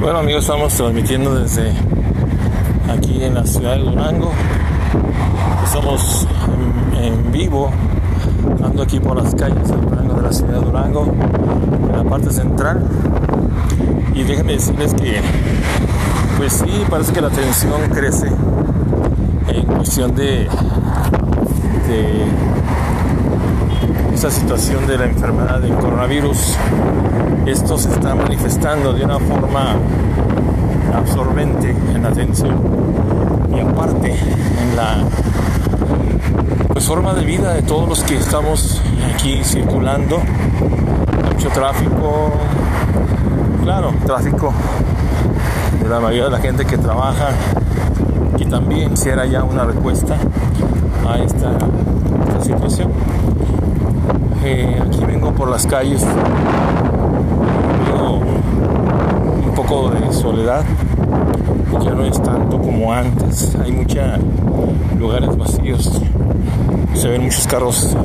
Bueno amigos, estamos transmitiendo desde aquí en la ciudad de Durango. Estamos en, vivo, ando aquí por las calles de Durango, de la ciudad de Durango, en la parte central. Y déjenme decirles que, pues sí, parece que la tensión crece en cuestión de, de esta situación de la enfermedad del coronavirus. Esto se está manifestando de una forma absorbente en la atención y aparte en la pues, forma de vida de todos los que estamos aquí circulando. Mucho tráfico, claro, tráfico de la mayoría de la gente que trabaja y también quisiera ya una respuesta a esta, situación. Eh, aquí vengo por las calles, un poco de soledad, ya no es tanto como antes, hay muchos lugares vacíos, se ven muchos carros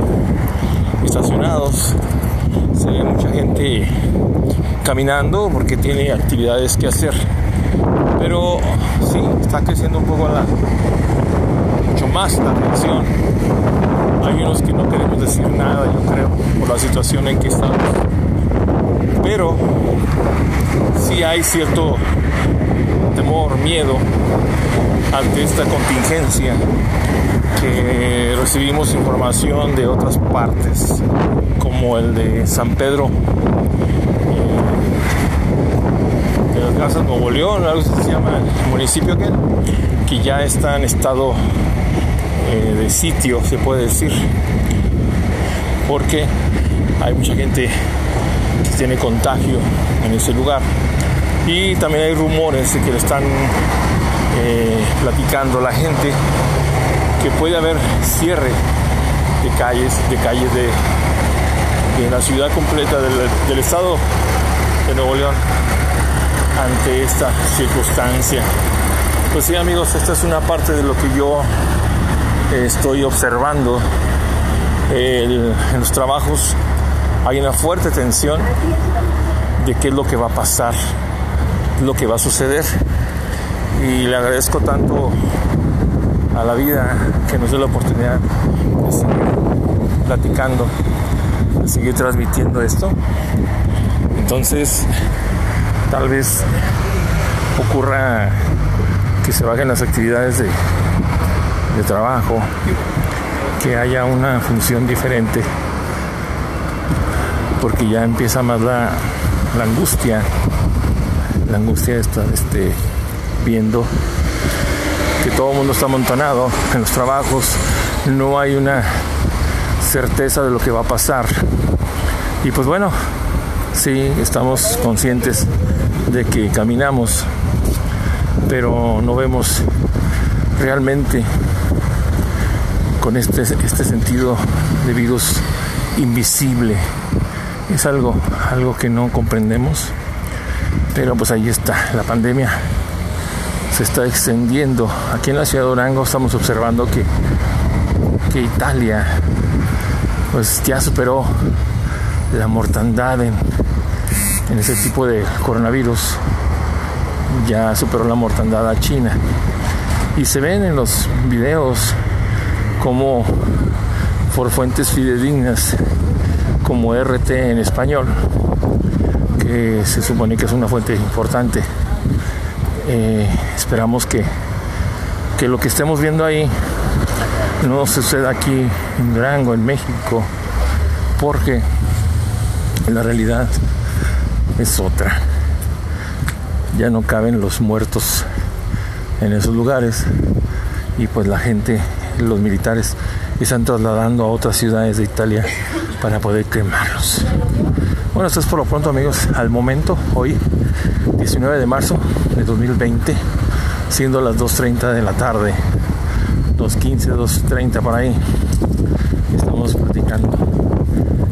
estacionados, se ve mucha gente caminando porque tiene actividades que hacer. Pero sí, está creciendo un poco la, mucho más la atención hay unos que no queremos decir nada, yo creo, por la situación en que estamos. Pero sí hay cierto temor, miedo ante esta contingencia que recibimos información de otras partes, como el de San Pedro, eh, de las Garzas Nuevo León, algo así se llama el municipio que, que ya está en estado eh, de sitio, se puede decir, porque hay mucha gente que tiene contagio en ese lugar. Y también hay rumores de que le están eh, platicando la gente que puede haber cierre de calles, de calles de, la ciudad completa del, estado de Nuevo León ante esta circunstancia. Pues sí amigos, esta es una parte de lo que yo estoy observando en los trabajos hay una fuerte tensión de qué es lo que va a pasar, lo que va a suceder. Y le agradezco tanto a la vida que nos dé la oportunidad de seguir platicando, de seguir transmitiendo esto. Entonces, tal vez ocurra que se bajen las actividades de de trabajo, que haya una función diferente, porque ya empieza más la, angustia, la angustia de estar este, viendo que todo el mundo está amontonado en los trabajos, no hay una certeza de lo que va a pasar. Y pues bueno, sí, estamos conscientes de que caminamos, pero no vemos realmente con este, este sentido de virus invisible. Es algo, algo que no comprendemos, pero pues ahí está, la pandemia se está extendiendo. Aquí en la ciudad de Durango estamos observando que, que Italia pues ya superó la mortandad en, en ese tipo de coronavirus, ya superó la mortandad a China. Y se ven en los videos como por fuentes fidedignas como RT en español, que se supone que es una fuente importante. Eh, esperamos que, que lo que estemos viendo ahí no suceda aquí en Durango, en México, porque la realidad es otra. Ya no caben los muertos en esos lugares y pues la gente los militares están trasladando a otras ciudades de Italia para poder quemarlos. Bueno, esto es por lo pronto amigos, al momento, hoy 19 de marzo de 2020, siendo las 2.30 de la tarde, 2.15, 2.30 por ahí, estamos platicando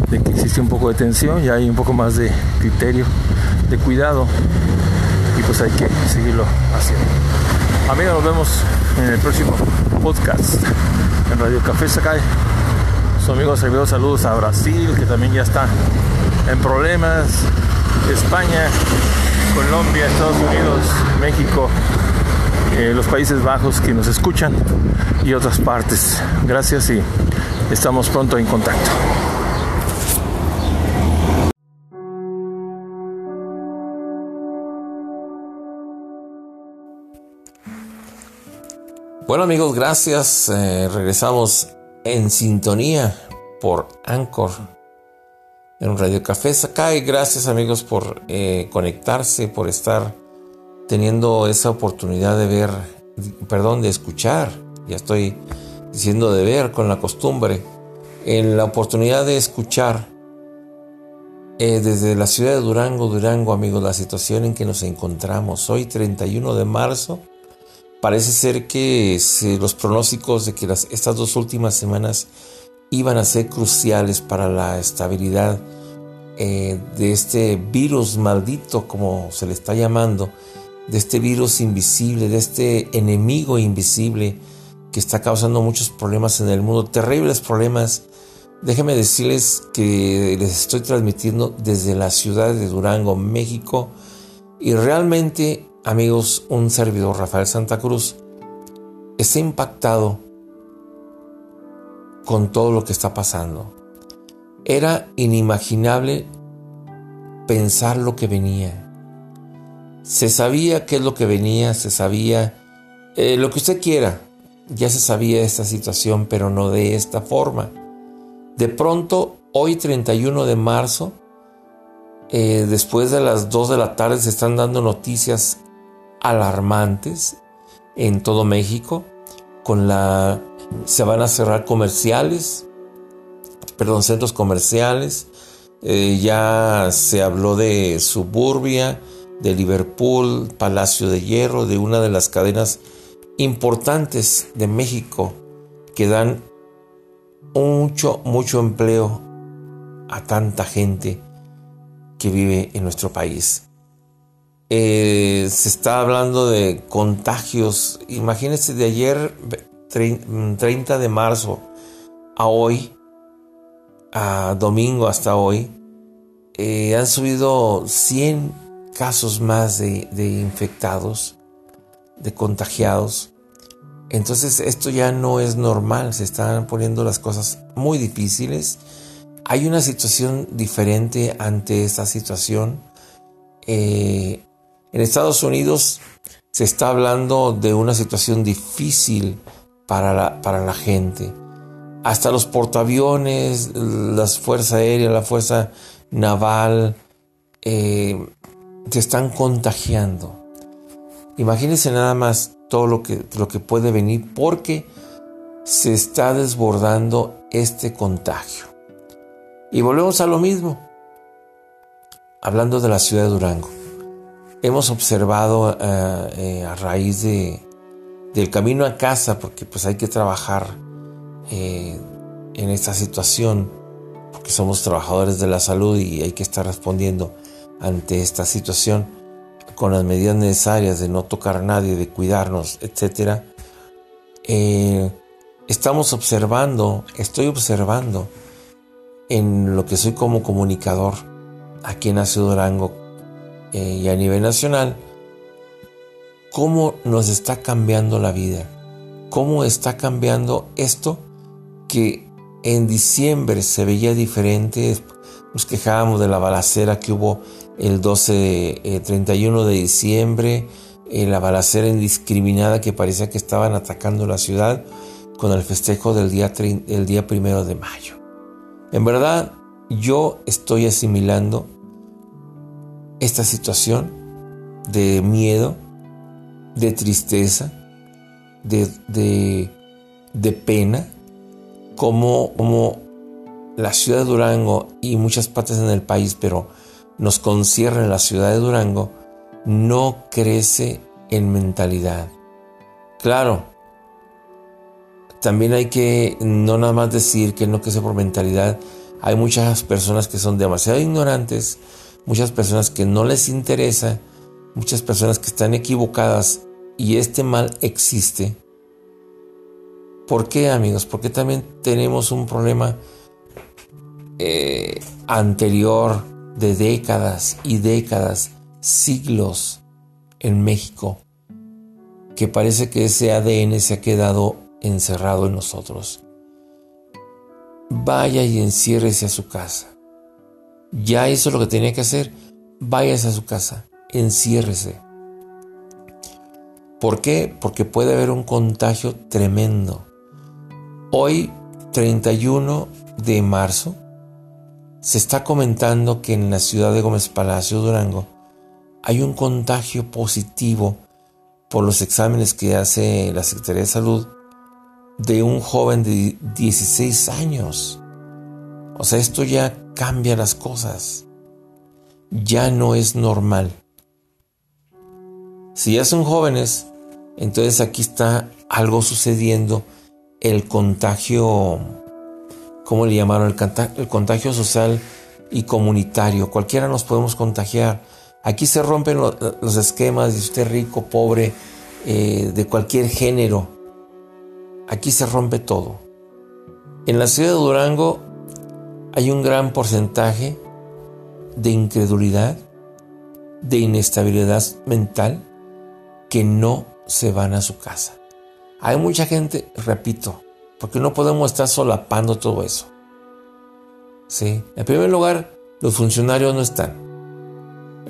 de que existe un poco de tensión y hay un poco más de criterio, de cuidado y pues hay que seguirlo haciendo. Amigos, nos vemos en el próximo podcast en Radio Café Sacay. Su amigo servidor, saludos a Brasil, que también ya está en problemas, España, Colombia, Estados Unidos, México, eh, los Países Bajos que nos escuchan y otras partes. Gracias y estamos pronto en contacto. Bueno amigos, gracias. Eh, regresamos en sintonía por Anchor en Radio Café Sakai. Gracias amigos por eh, conectarse, por estar teniendo esa oportunidad de ver, perdón, de escuchar. Ya estoy diciendo de ver con la costumbre. En la oportunidad de escuchar eh, desde la ciudad de Durango, Durango amigos, la situación en que nos encontramos. Hoy 31 de marzo Parece ser que los pronósticos de que las, estas dos últimas semanas iban a ser cruciales para la estabilidad eh, de este virus maldito, como se le está llamando, de este virus invisible, de este enemigo invisible que está causando muchos problemas en el mundo, terribles problemas. Déjenme decirles que les estoy transmitiendo desde la ciudad de Durango, México, y realmente Amigos, un servidor, Rafael Santa Cruz, está impactado con todo lo que está pasando. Era inimaginable pensar lo que venía. Se sabía qué es lo que venía, se sabía eh, lo que usted quiera. Ya se sabía esta situación, pero no de esta forma. De pronto, hoy 31 de marzo, eh, después de las 2 de la tarde, se están dando noticias alarmantes en todo México. Con la se van a cerrar comerciales, perdón, centros comerciales. Eh, ya se habló de Suburbia, de Liverpool, Palacio de Hierro, de una de las cadenas importantes de México que dan mucho, mucho empleo a tanta gente que vive en nuestro país. Eh, se está hablando de contagios. Imagínense de ayer, 30 de marzo, a hoy, a domingo hasta hoy, eh, han subido 100 casos más de, de infectados, de contagiados. Entonces esto ya no es normal, se están poniendo las cosas muy difíciles. Hay una situación diferente ante esta situación. Eh, en Estados Unidos se está hablando de una situación difícil para la, para la gente. Hasta los portaaviones, las fuerzas aéreas, la fuerza naval, eh, se están contagiando. Imagínense nada más todo lo que, lo que puede venir porque se está desbordando este contagio. Y volvemos a lo mismo, hablando de la ciudad de Durango hemos observado eh, eh, a raíz de, del camino a casa, porque pues hay que trabajar eh, en esta situación, porque somos trabajadores de la salud y hay que estar respondiendo ante esta situación con las medidas necesarias de no tocar a nadie, de cuidarnos, etc. estamos observando, estoy observando en lo que soy como comunicador aquí en Durango eh, y a nivel nacional, cómo nos está cambiando la vida, cómo está cambiando esto que en diciembre se veía diferente, nos quejábamos de la balacera que hubo el 12, 31 eh, de diciembre, eh, la balacera indiscriminada que parecía que estaban atacando la ciudad con el festejo del día, el día primero de mayo. En verdad, yo estoy asimilando esta situación de miedo, de tristeza, de, de, pena, como, como la ciudad de Durango y muchas partes en el país, pero nos concierne la ciudad de Durango, no crece en mentalidad. Claro, también hay que no nada más decir que no crece por mentalidad. Hay muchas personas que son demasiado ignorantes, muchas personas que no les interesa, muchas personas que están equivocadas y este mal existe. ¿Por qué amigos? Porque también tenemos un problema eh, anterior de décadas y décadas siglos en México que parece que ese ADN se ha quedado encerrado en nosotros. Vaya y enciérrese a su casa. Ya hizo lo que tenía que hacer. Váyase a su casa. Enciérrese. ¿Por qué? Porque puede haber un contagio tremendo. Hoy, 31 de marzo, se está comentando que en la ciudad de Gómez Palacio, Durango, hay un contagio positivo por los exámenes que hace la Secretaría de Salud de un joven de 16 años. O sea, esto ya cambia las cosas. Ya no es normal. Si ya son jóvenes, entonces aquí está algo sucediendo, el contagio, ¿cómo le llamaron? El, contagio social y comunitario. Cualquiera nos podemos contagiar. Aquí se rompen los esquemas de usted rico, pobre, eh, de cualquier género. Aquí se rompe todo. En la ciudad de Durango hay un gran porcentaje de incredulidad, de inestabilidad mental, que no se van a su casa. Hay mucha gente, repito, porque no podemos estar solapando todo eso. ¿Sí? En primer lugar, los funcionarios no están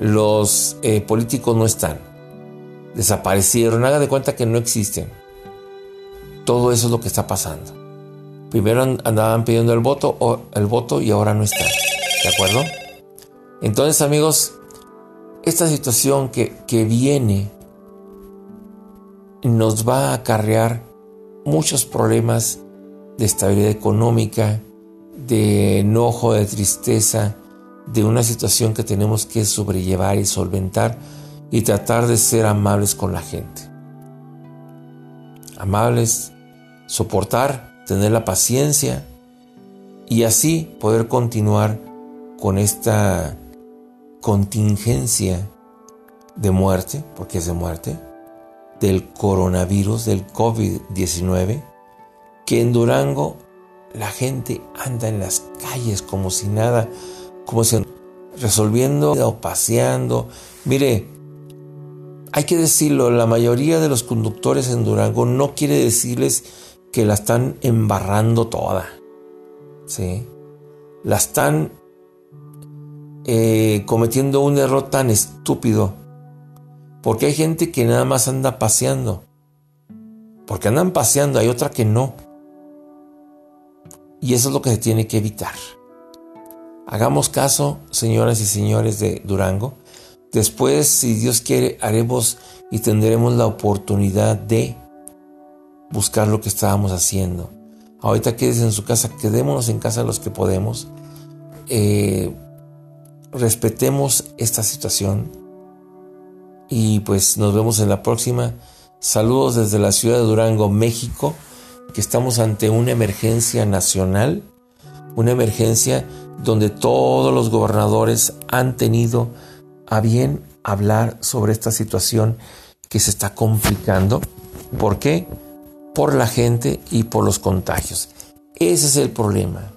los eh, políticos no están. Desaparecieron, haga de cuenta que no existen. Todo eso es lo que está pasando. Primero andaban pidiendo el voto, o el voto y ahora no están. ¿De acuerdo? Entonces, amigos, esta situación que, que viene nos va a acarrear muchos problemas de estabilidad económica, de enojo, de tristeza, de una situación que tenemos que sobrellevar y solventar y tratar de ser amables con la gente. Amables, soportar, tener la paciencia y así poder continuar con esta contingencia de muerte, porque es de muerte, del coronavirus, del COVID-19, que en Durango la gente anda en las calles como si nada, como si resolviendo o paseando. Mire, hay que decirlo, la mayoría de los conductores en Durango no quiere decirles que la están embarrando toda. ¿Sí? La están eh, cometiendo un error tan estúpido. Porque hay gente que nada más anda paseando. Porque andan paseando, hay otra que no. Y eso es lo que se tiene que evitar. Hagamos caso, señoras y señores de Durango. Después, si Dios quiere, haremos y tendremos la oportunidad de buscar lo que estábamos haciendo. Ahorita quédese en su casa, quedémonos en casa los que podemos. Eh, respetemos esta situación. Y pues nos vemos en la próxima. Saludos desde la ciudad de Durango, México, que estamos ante una emergencia nacional, una emergencia donde todos los gobernadores han tenido a bien hablar sobre esta situación que se está complicando. ¿Por qué? Por la gente y por los contagios. Ese es el problema.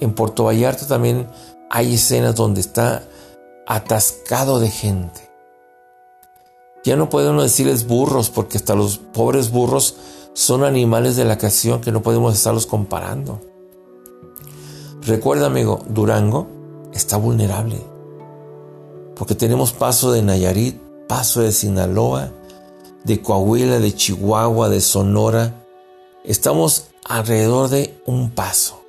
En Puerto Vallarta también hay escenas donde está atascado de gente. Ya no podemos decirles burros porque hasta los pobres burros son animales de la creación que no podemos estarlos comparando. Recuerda, amigo, Durango está vulnerable. Porque tenemos paso de Nayarit, paso de Sinaloa, de Coahuila, de Chihuahua, de Sonora. Estamos alrededor de un paso.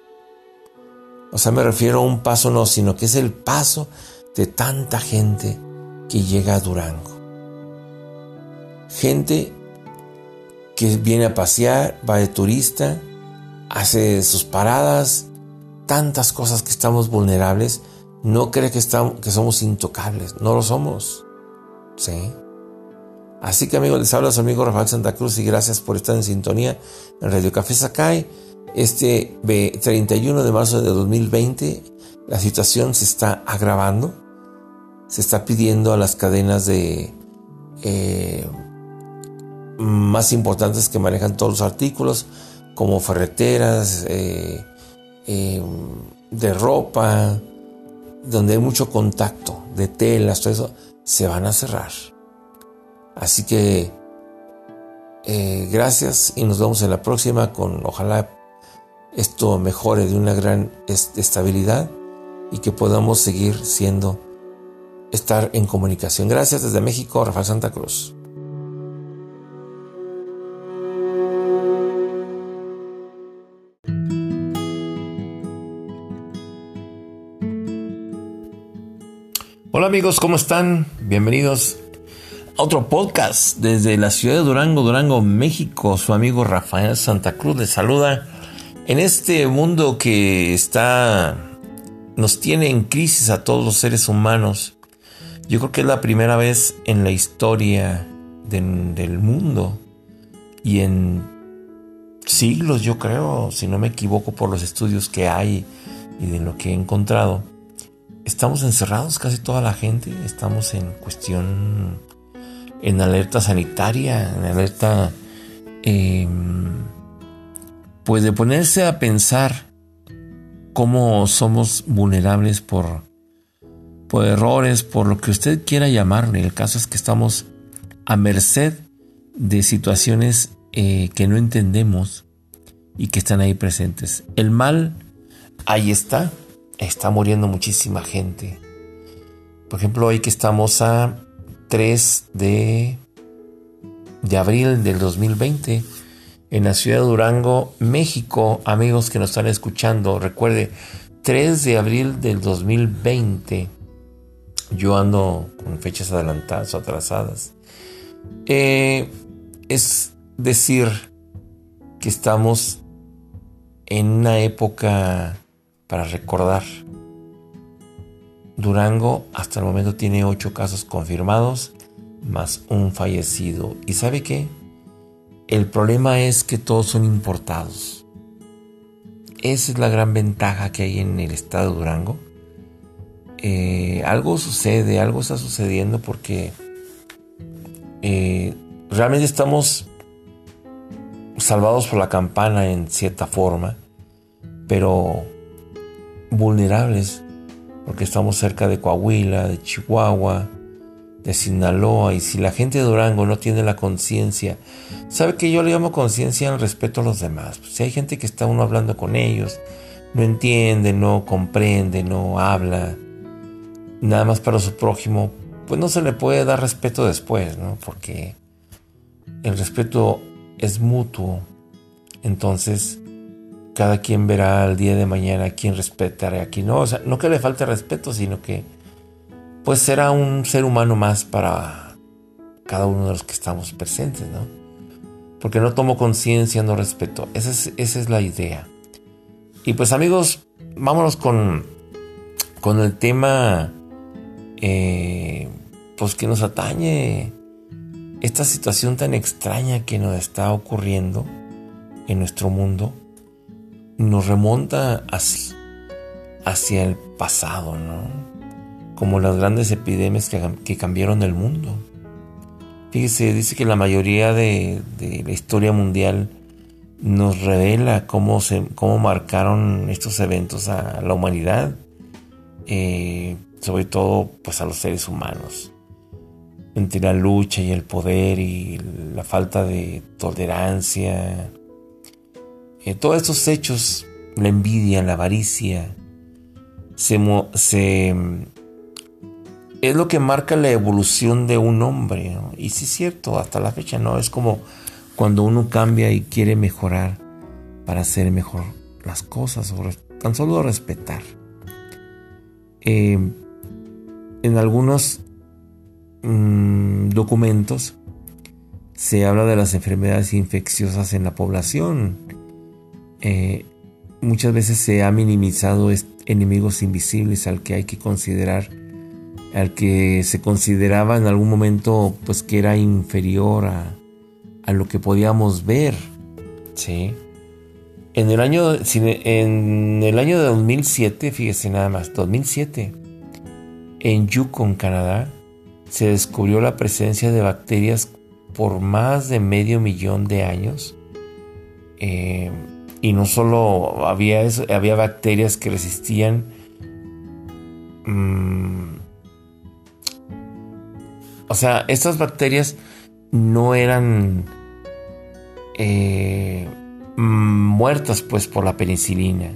O sea, me refiero a un paso no, sino que es el paso de tanta gente que llega a Durango. Gente que viene a pasear, va de turista, hace sus paradas, tantas cosas que estamos vulnerables, no cree que, estamos, que somos intocables. No lo somos. ¿Sí? Así que amigos, les habla su amigo Rafael Santa Cruz y gracias por estar en sintonía en Radio Café Sakai. Este 31 de marzo de 2020 la situación se está agravando. Se está pidiendo a las cadenas de eh, más importantes que manejan todos los artículos, como ferreteras, eh, Em, de ropa, donde hay mucho contacto, de telas, todo eso, se van a cerrar. Así que eh, gracias y nos vemos en la próxima con ojalá esto mejore de una gran estabilidad y que podamos seguir siendo, estar en comunicación. Gracias desde México, Rafael Santa Cruz. Hola amigos, ¿cómo están? Bienvenidos otro podcast desde la ciudad de Durango, Durango, México. Su amigo Rafael Santa Cruz les saluda en este mundo que está nos tiene en crisis a todos los seres humanos. Yo creo que es la primera vez en la historia del mundo y en siglos, yo creo, si no me equivoco por los estudios que hay y de lo que he encontrado estamos encerrados casi toda la gente, estamos en cuestión, en alerta sanitaria, en alerta, em, pues de ponerse a pensar cómo somos vulnerables por, por errores, por lo que usted quiera llamarle. El caso es que estamos a merced de situaciones eh, que no entendemos y que están ahí presentes. El mal ahí está, está muriendo muchísima gente. Por ejemplo, hoy que estamos a 3 de, de abril del 2020 en la ciudad de Durango, México, amigos que nos están escuchando, recuerde, 3 de abril del 2020, yo ando con fechas adelantadas o atrasadas. Eh, es decir, que estamos en una época para recordar. Durango hasta el momento tiene 8 casos confirmados más un fallecido. ¿Y sabe qué? El problema es que todos son importados. Esa es la gran ventaja que hay en el estado de Durango. Eh, algo sucede, algo está sucediendo porque eh, realmente estamos salvados por la campana en cierta forma, pero vulnerables, porque estamos cerca de Coahuila, de Chihuahua, de Sinaloa, y si la gente de Durango no tiene la conciencia, sabe que yo le llamo conciencia al respeto a los demás. Si hay gente que está uno hablando con ellos, no entiende, no comprende, no habla, nada más para su prójimo, pues no se le puede dar respeto después, ¿no? Porque el respeto es mutuo. Entonces, cada quien verá al día de mañana a quién respetará a quién no. O sea, no que le falte respeto, sino que pues será un ser humano más para cada uno de los que estamos presentes, ¿no? Porque no tomo conciencia, no respeto. Esa es, esa es la idea. Y pues amigos, vámonos con, con el tema eh, pues que nos atañe esta situación tan extraña que nos está ocurriendo en nuestro mundo nos remonta así, hacia el pasado, ¿no? Como las grandes epidemias que, cambiaron el mundo. Fíjese, dice que la mayoría de, la historia mundial nos revela cómo, se, cómo marcaron estos eventos a la humanidad, eh, sobre todo pues a los seres humanos, entre la lucha y el poder y la falta de tolerancia, eh, todos estos hechos, la envidia, la avaricia, se, es lo que marca la evolución de un hombre. Y sí es cierto, hasta la fecha no, es como cuando uno cambia y quiere mejorar para hacer mejor las cosas o tan solo respetar. Eh, en algunos mm, documentos se habla de las enfermedades infecciosas en la población eh, muchas veces se ha minimizado enemigos invisibles al que hay que considerar, al que se consideraba en algún momento pues que era inferior a, lo que podíamos ver. ¿sí? En el año, en el año de 2007, fíjese nada más, 2007, en Yukon, Canadá, se descubrió la presencia de bacterias por más de medio millón de años. Eh, y no solo había, había bacterias que resistían mm, o sea, estas bacterias no eran eh, muertas pues por la penicilina.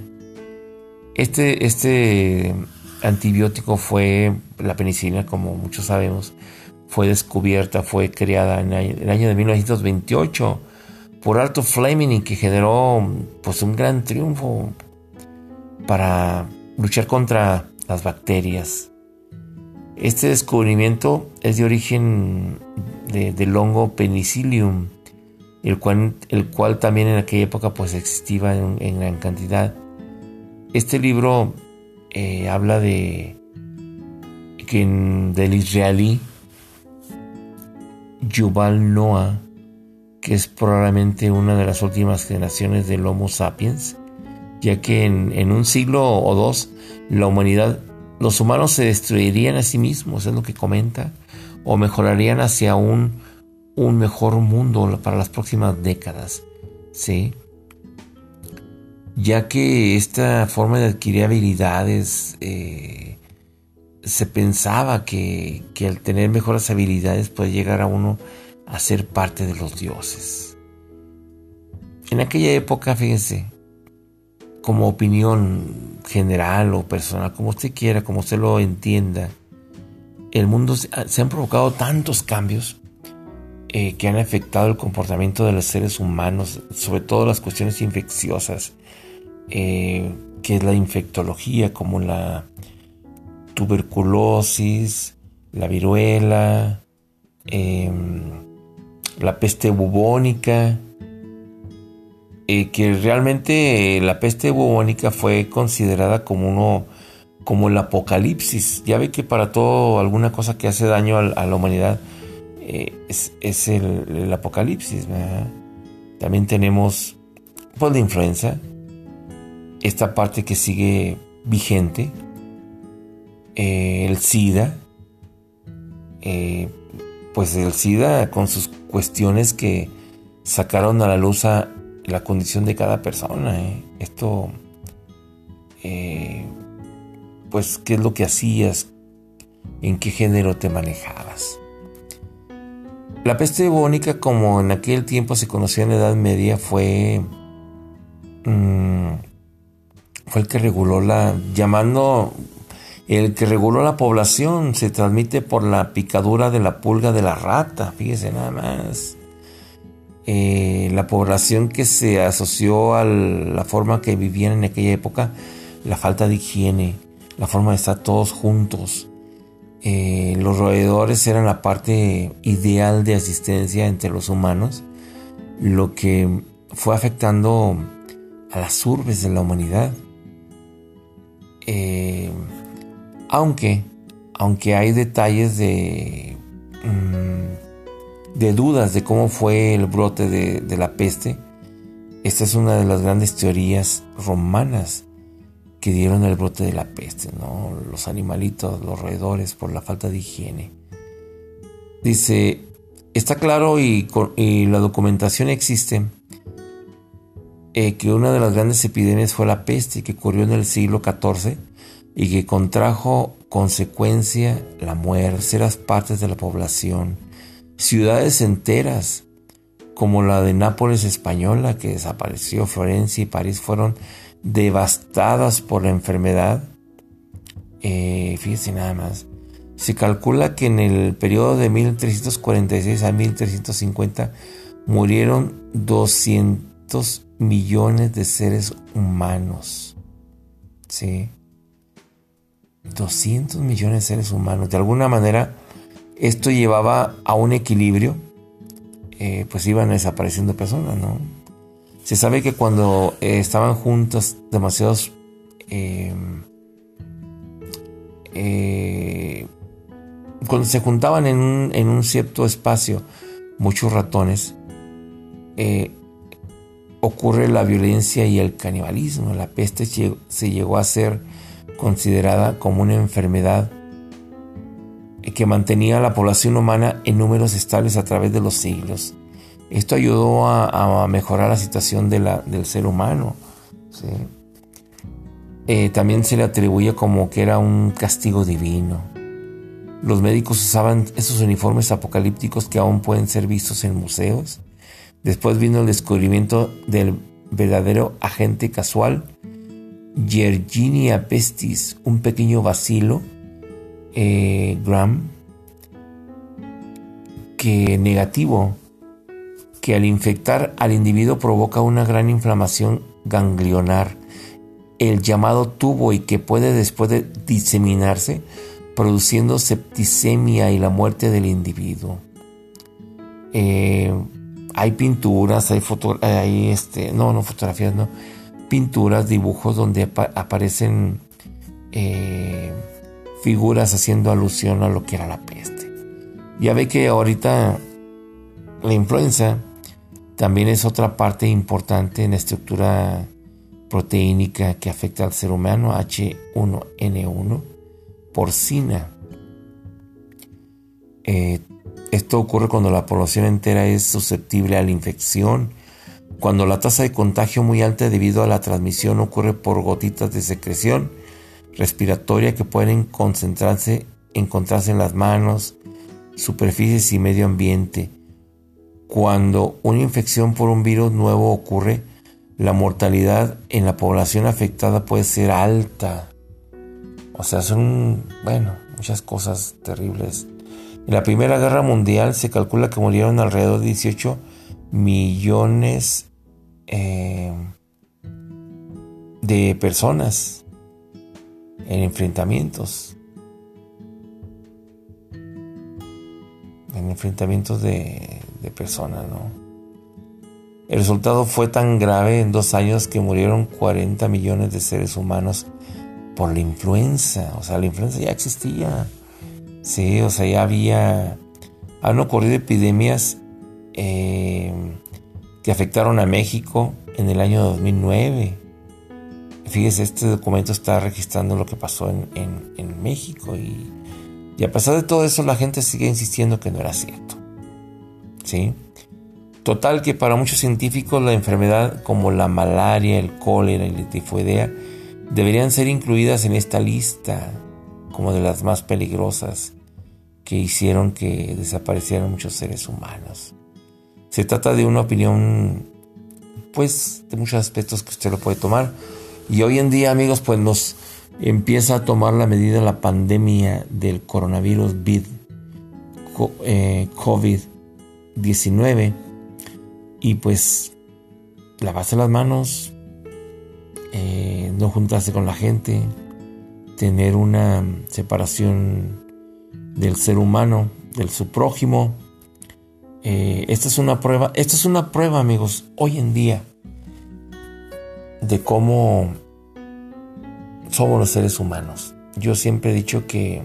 Este, este antibiótico fue, la penicilina como muchos sabemos, fue descubierta, fue creada en el año de 1928 por Arthur Fleming que generó pues un gran triunfo para luchar contra las bacterias. Este descubrimiento es de origen del hongo penicillium, el cual, el cual también en aquella época pues existía en, gran cantidad. Este libro eh, habla de que del israelí Yuval Noah, que es probablemente una de las últimas generaciones del Homo sapiens, ya que en, un siglo o dos la humanidad, los humanos se destruirían a sí mismos, es lo que comenta, o mejorarían hacia un, un mejor mundo para las próximas décadas, ¿sí? Ya que esta forma de adquirir habilidades, eh, se pensaba que, que al tener mejores habilidades puede llegar a uno a ser parte de los dioses. En aquella época, fíjense, como opinión general o personal, como usted quiera, como usted lo entienda, el mundo se, han provocado tantos cambios eh, que han afectado el comportamiento de los seres humanos, sobre todo las cuestiones infecciosas, eh, que es la infectología, como la tuberculosis, la viruela, em, la peste bubónica, eh, que realmente la peste bubónica fue considerada como uno como el apocalipsis. Ya ve que para todo alguna cosa que hace daño a, la humanidad eh, es, el, apocalipsis. También tenemos pues, la influenza, esta parte que sigue vigente, eh, el SIDA, pues el SIDA con sus cuestiones que sacaron a la luz a la condición de cada persona. ¿eh? Esto, eh, pues, ¿qué es lo que hacías? ¿En qué género te manejabas? La peste bubónica, como en aquel tiempo se conocía en la Edad Media, fue, mm, fue el que reguló la, llamando, el que reguló la población, se transmite por la picadura de la pulga de la rata, fíjese nada más. Eh, la población que se asoció a la forma que vivían en aquella época, la falta de higiene, la forma de estar todos juntos. Eh, los roedores eran la parte ideal de asistencia entre los humanos, lo que fue afectando a las urbes de la humanidad. Eh, aunque, aunque hay detalles de mm, de dudas de cómo fue el brote de, la peste, esta es una de las grandes teorías romanas que dieron el brote de la peste, ¿no? Los animalitos, los roedores, por la falta de higiene. Dice, está claro y, la documentación existe eh, que una de las grandes epidemias fue la peste que ocurrió en el siglo XIV y que contrajo consecuencia la muerte, serás partes de la población ciudades enteras, como la de Nápoles española, que desapareció, Florencia y París fueron devastadas por la enfermedad. Eh, fíjense nada más. Se calcula que en el periodo de 1346 a 1350 murieron 200 millones de seres humanos. ¿Sí? 200 millones de seres humanos. De alguna manera, esto llevaba a un equilibrio, eh, pues iban desapareciendo personas, ¿no? Se sabe que cuando eh, estaban juntos demasiados em, eh, cuando se juntaban en un, cierto espacio muchos ratones, ocurre la violencia y el canibalismo. La peste se llegó a ser considerada como una enfermedad que mantenía a la población humana en números estables a través de los siglos. Esto ayudó a, mejorar la situación del ser humano. Eh, también se le atribuye como que era un castigo divino. Los médicos usaban esos uniformes apocalípticos que aún pueden ser vistos en museos. Después vino el descubrimiento del verdadero agente casual, Yerginia pestis, un pequeño bacilo, eh, Gram, que negativo, que al infectar al individuo provoca una gran inflamación ganglionar, el llamado tubo y que puede después de diseminarse produciendo septicemia y la muerte del individuo. Eh, hay pinturas, hay fotos, hay este, no, no fotografías, no, pinturas, dibujos donde aparecen eh, figuras haciendo alusión a lo que era la peste. Ya ve que ahorita la influenza también es otra parte importante en la estructura proteínica que afecta al ser humano, H1N1 porcina. Eh, esto ocurre cuando la población entera es susceptible a la infección, cuando la tasa de contagio muy alta debido a la transmisión ocurre por gotitas de secreción respiratoria que pueden concentrarse, encontrarse en las manos, superficies y medio ambiente. Cuando una infección por un virus nuevo ocurre, la mortalidad en la población afectada puede ser alta. O sea, son, bueno, muchas cosas terribles. En la Primera Guerra Mundial se calcula que murieron alrededor de 18 millones eh, de personas en enfrentamientos. En enfrentamientos de, personas, ¿no? El resultado fue tan grave en dos años que murieron 40 millones de seres humanos por la influenza. O sea, la influenza ya existía. Sí, o sea, ya había. Han ocurrido epidemias eh, que afectaron a México en el año 2009. Fíjese, este documento está registrando lo que pasó en, en México y, y, a pesar de todo eso la gente sigue insistiendo que no era cierto. ¿Sí? Total que para muchos científicos la enfermedad como la malaria, el cólera y la tifoidea deberían ser incluidas en esta lista como de las más peligrosas que hicieron que desaparecieran muchos seres humanos. Se trata de una opinión, pues, de muchos aspectos que usted lo puede tomar. Y hoy en día, amigos, pues nos empieza a tomar la medida la pandemia del coronavirus COVID-19. Eh, y pues, lavarse las manos, eh, no juntarse con la gente, tener una separación del ser humano, del su prójimo. Eh, esta es una prueba, esta es una prueba, amigos, hoy en día, de cómo somos los seres humanos. Yo siempre he dicho que,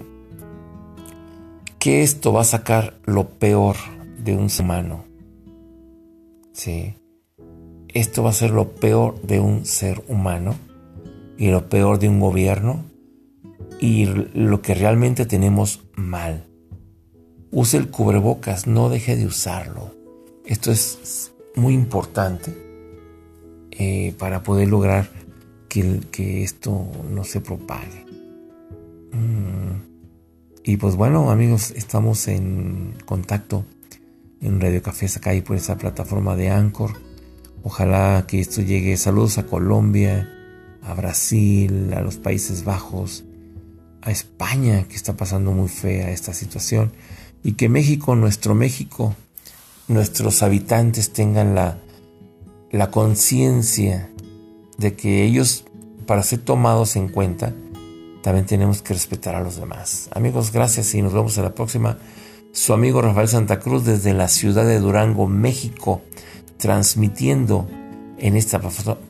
que esto va a sacar lo peor de un ser humano. Sí. Esto va a ser lo peor de un ser humano y lo peor de un gobierno y lo que realmente tenemos mal. Use el cubrebocas, no deje de usarlo. Esto es muy importante eh, para poder lograr que, que, esto no se propague. Mm. Y pues bueno, amigos, estamos en contacto en Radio Café Sacay por esa plataforma de Anchor Ojalá que esto llegue. Saludos a Colombia, a Brasil, a los Países Bajos, a España, que está pasando muy fea esta situación. Y que México, nuestro México, nuestros habitantes tengan la, la conciencia de que ellos, para ser tomados en cuenta, también tenemos que respetar a los demás. Amigos, gracias y nos vemos en la próxima. Su amigo Rafael Santa Cruz desde la ciudad de Durango, México transmitiendo en esta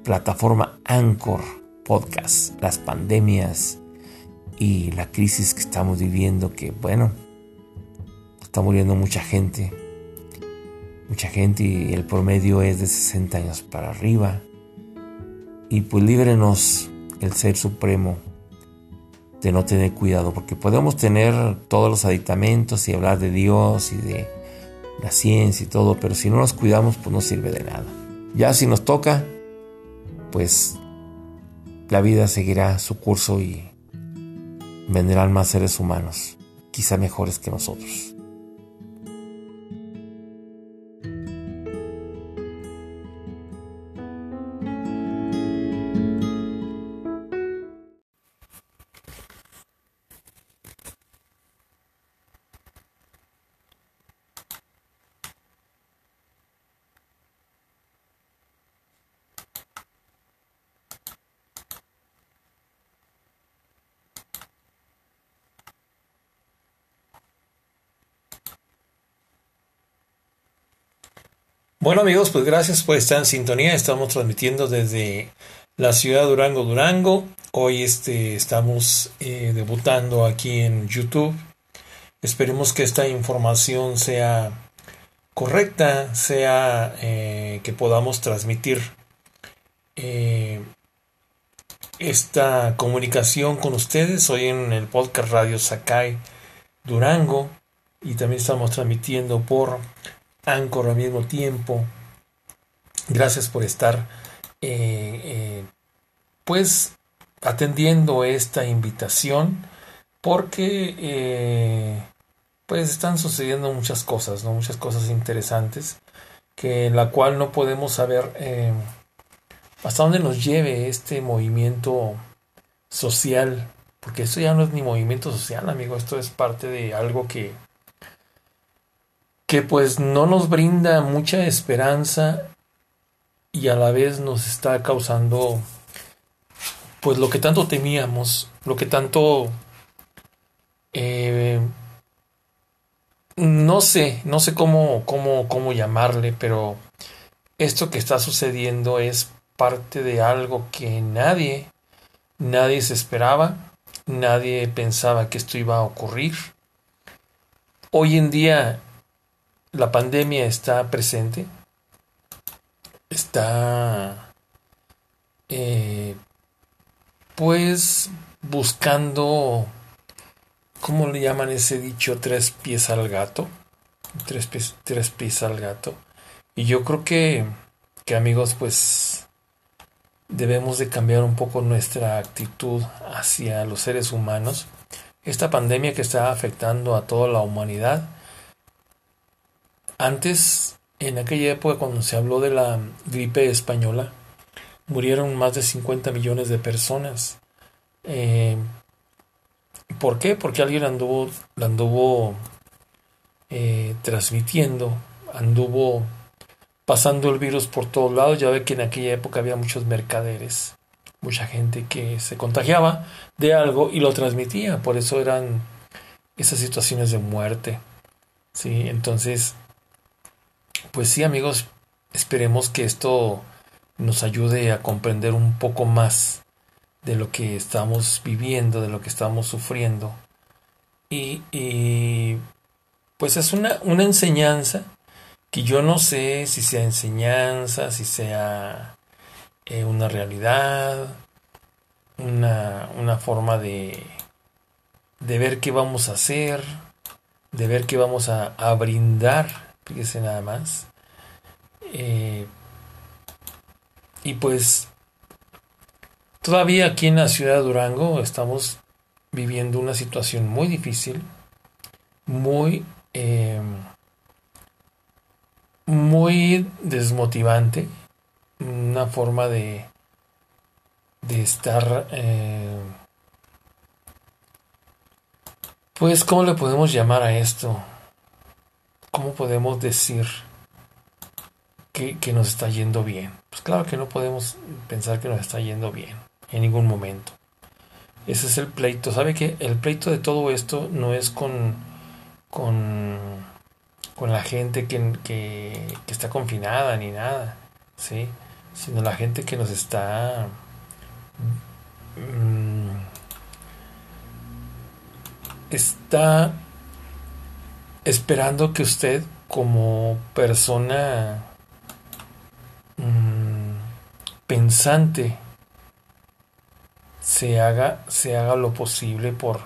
plataforma Anchor Podcast las pandemias y la crisis que estamos viviendo que bueno está muriendo mucha gente mucha gente y el promedio es de 60 años para arriba y pues líbrenos el ser supremo de no tener cuidado porque podemos tener todos los aditamentos y hablar de Dios y de la ciencia y todo, pero si no nos cuidamos, pues no sirve de nada. Ya si nos toca, pues la vida seguirá su curso y vendrán más seres humanos. quizá mejores que nosotros. Bueno amigos, pues gracias por estar en sintonía. Estamos transmitiendo desde la ciudad de Durango, Durango. Hoy este, estamos eh, debutando aquí en YouTube. Esperemos que esta información sea correcta, sea eh, que podamos transmitir eh, esta comunicación con ustedes. Hoy en el podcast Radio Sakai Durango y también estamos transmitiendo por Anchor al mismo tiempo. Gracias por estar eh, eh, pues atendiendo esta invitación porque eh, pues están sucediendo muchas cosas, ¿no? muchas cosas interesantes que en la cual no podemos saber hasta dónde nos lleve este movimiento social porque esto ya no es ni movimiento social amigo esto es parte de algo que que pues no nos brinda mucha esperanza y a la vez nos está causando pues lo que tanto temíamos, lo que tanto eh, no sé, no sé cómo, cómo, cómo llamarle, pero esto que está sucediendo es parte de algo que nadie, nadie se esperaba, nadie pensaba que esto iba a ocurrir. Hoy en día la pandemia está presente, está eh, pues buscando, ¿cómo le llaman ese dicho? Tres pies al gato, tres pies, tres pies al gato. Y yo creo que, que amigos, pues debemos de cambiar un poco nuestra actitud hacia los seres humanos. Esta pandemia que está afectando a toda la humanidad, antes, en aquella época cuando se habló de la gripe española, murieron más de 50 millones de personas. Eh, ¿Por qué? Porque alguien anduvo, anduvo eh, transmitiendo, anduvo pasando el virus por todos lados. Ya ve que en aquella época había muchos mercaderes, mucha gente que se contagiaba de algo y lo transmitía. Por eso eran esas situaciones de muerte. Sí, entonces pues sí amigos, esperemos que esto nos ayude a comprender un poco más de lo que estamos viviendo, de lo que estamos sufriendo. Y, pues es una, una enseñanza que yo no sé si sea enseñanza, si sea eh, una realidad, una, una forma de, de ver qué vamos a hacer, de ver qué vamos a, a brindar fíjese nada más. Eh, y pues todavía aquí en la ciudad de Durango estamos viviendo una situación muy difícil, muy, eh, muy desmotivante, una forma de, de estar, eh, pues, ¿cómo le podemos llamar a esto? ¿Cómo podemos decir que, nos está yendo bien? Pues claro que no podemos pensar que nos está yendo bien en ningún momento. Ese es el pleito. ¿Sabe que el pleito de todo esto no es con, con, con la gente que, que, está confinada ni nada, ¿sí? Sino la gente que nos está... Mm, está esperando que usted como persona mm, pensante se haga, se haga lo posible por,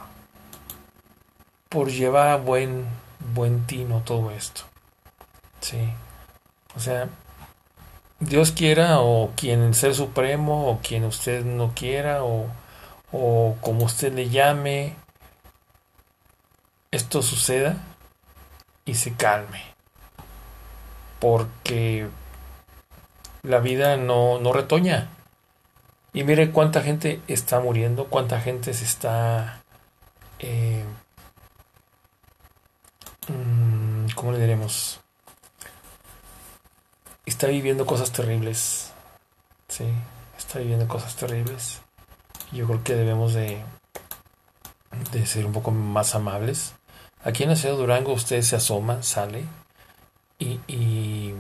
por llevar a buen, buen tino todo esto. Sí. O sea, Dios quiera o quien el ser supremo o quien usted no quiera o, o como usted le llame, esto suceda y se calme. Porque la vida no, no retoña. Y mire cuánta gente está muriendo, cuánta gente se está... Eh, mm, ¿Cómo le diremos? Está viviendo cosas terribles. Sí, está viviendo cosas terribles. Yo creo que debemos de, de ser un poco más amables. Aquí en la ciudad de Durango usted se asoma, sale y, y,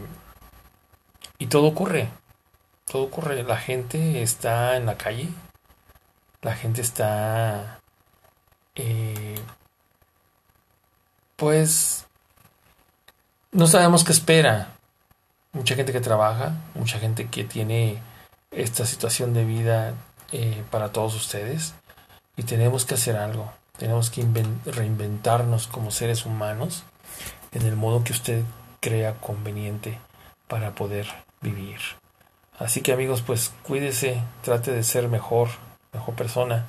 y todo ocurre todo ocurre. La gente está en la calle. La gente está... Eh, pues... No sabemos qué espera. Mucha gente que trabaja, mucha gente que tiene esta situación de vida eh, para todos ustedes. Y tenemos que hacer algo. Tenemos que reinventarnos como seres humanos en el modo que usted crea conveniente para poder vivir. Así que amigos, pues cuídese, trate de ser mejor, mejor persona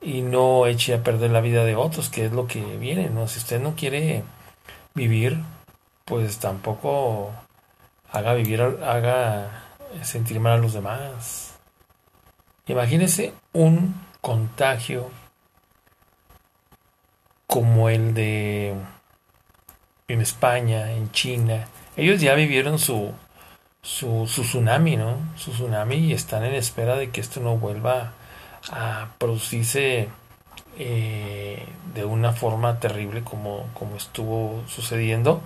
y no eche a perder la vida de otros, que es lo que viene, ¿no? Si usted no quiere vivir, pues tampoco haga vivir, haga sentir mal a los demás. Imagínese un contagio como el de en España, en China. Ellos ya vivieron su su, tsunami, ¿no? Su tsunami y están en espera de que esto no vuelva a producirse eh, de una forma terrible como, como estuvo sucediendo.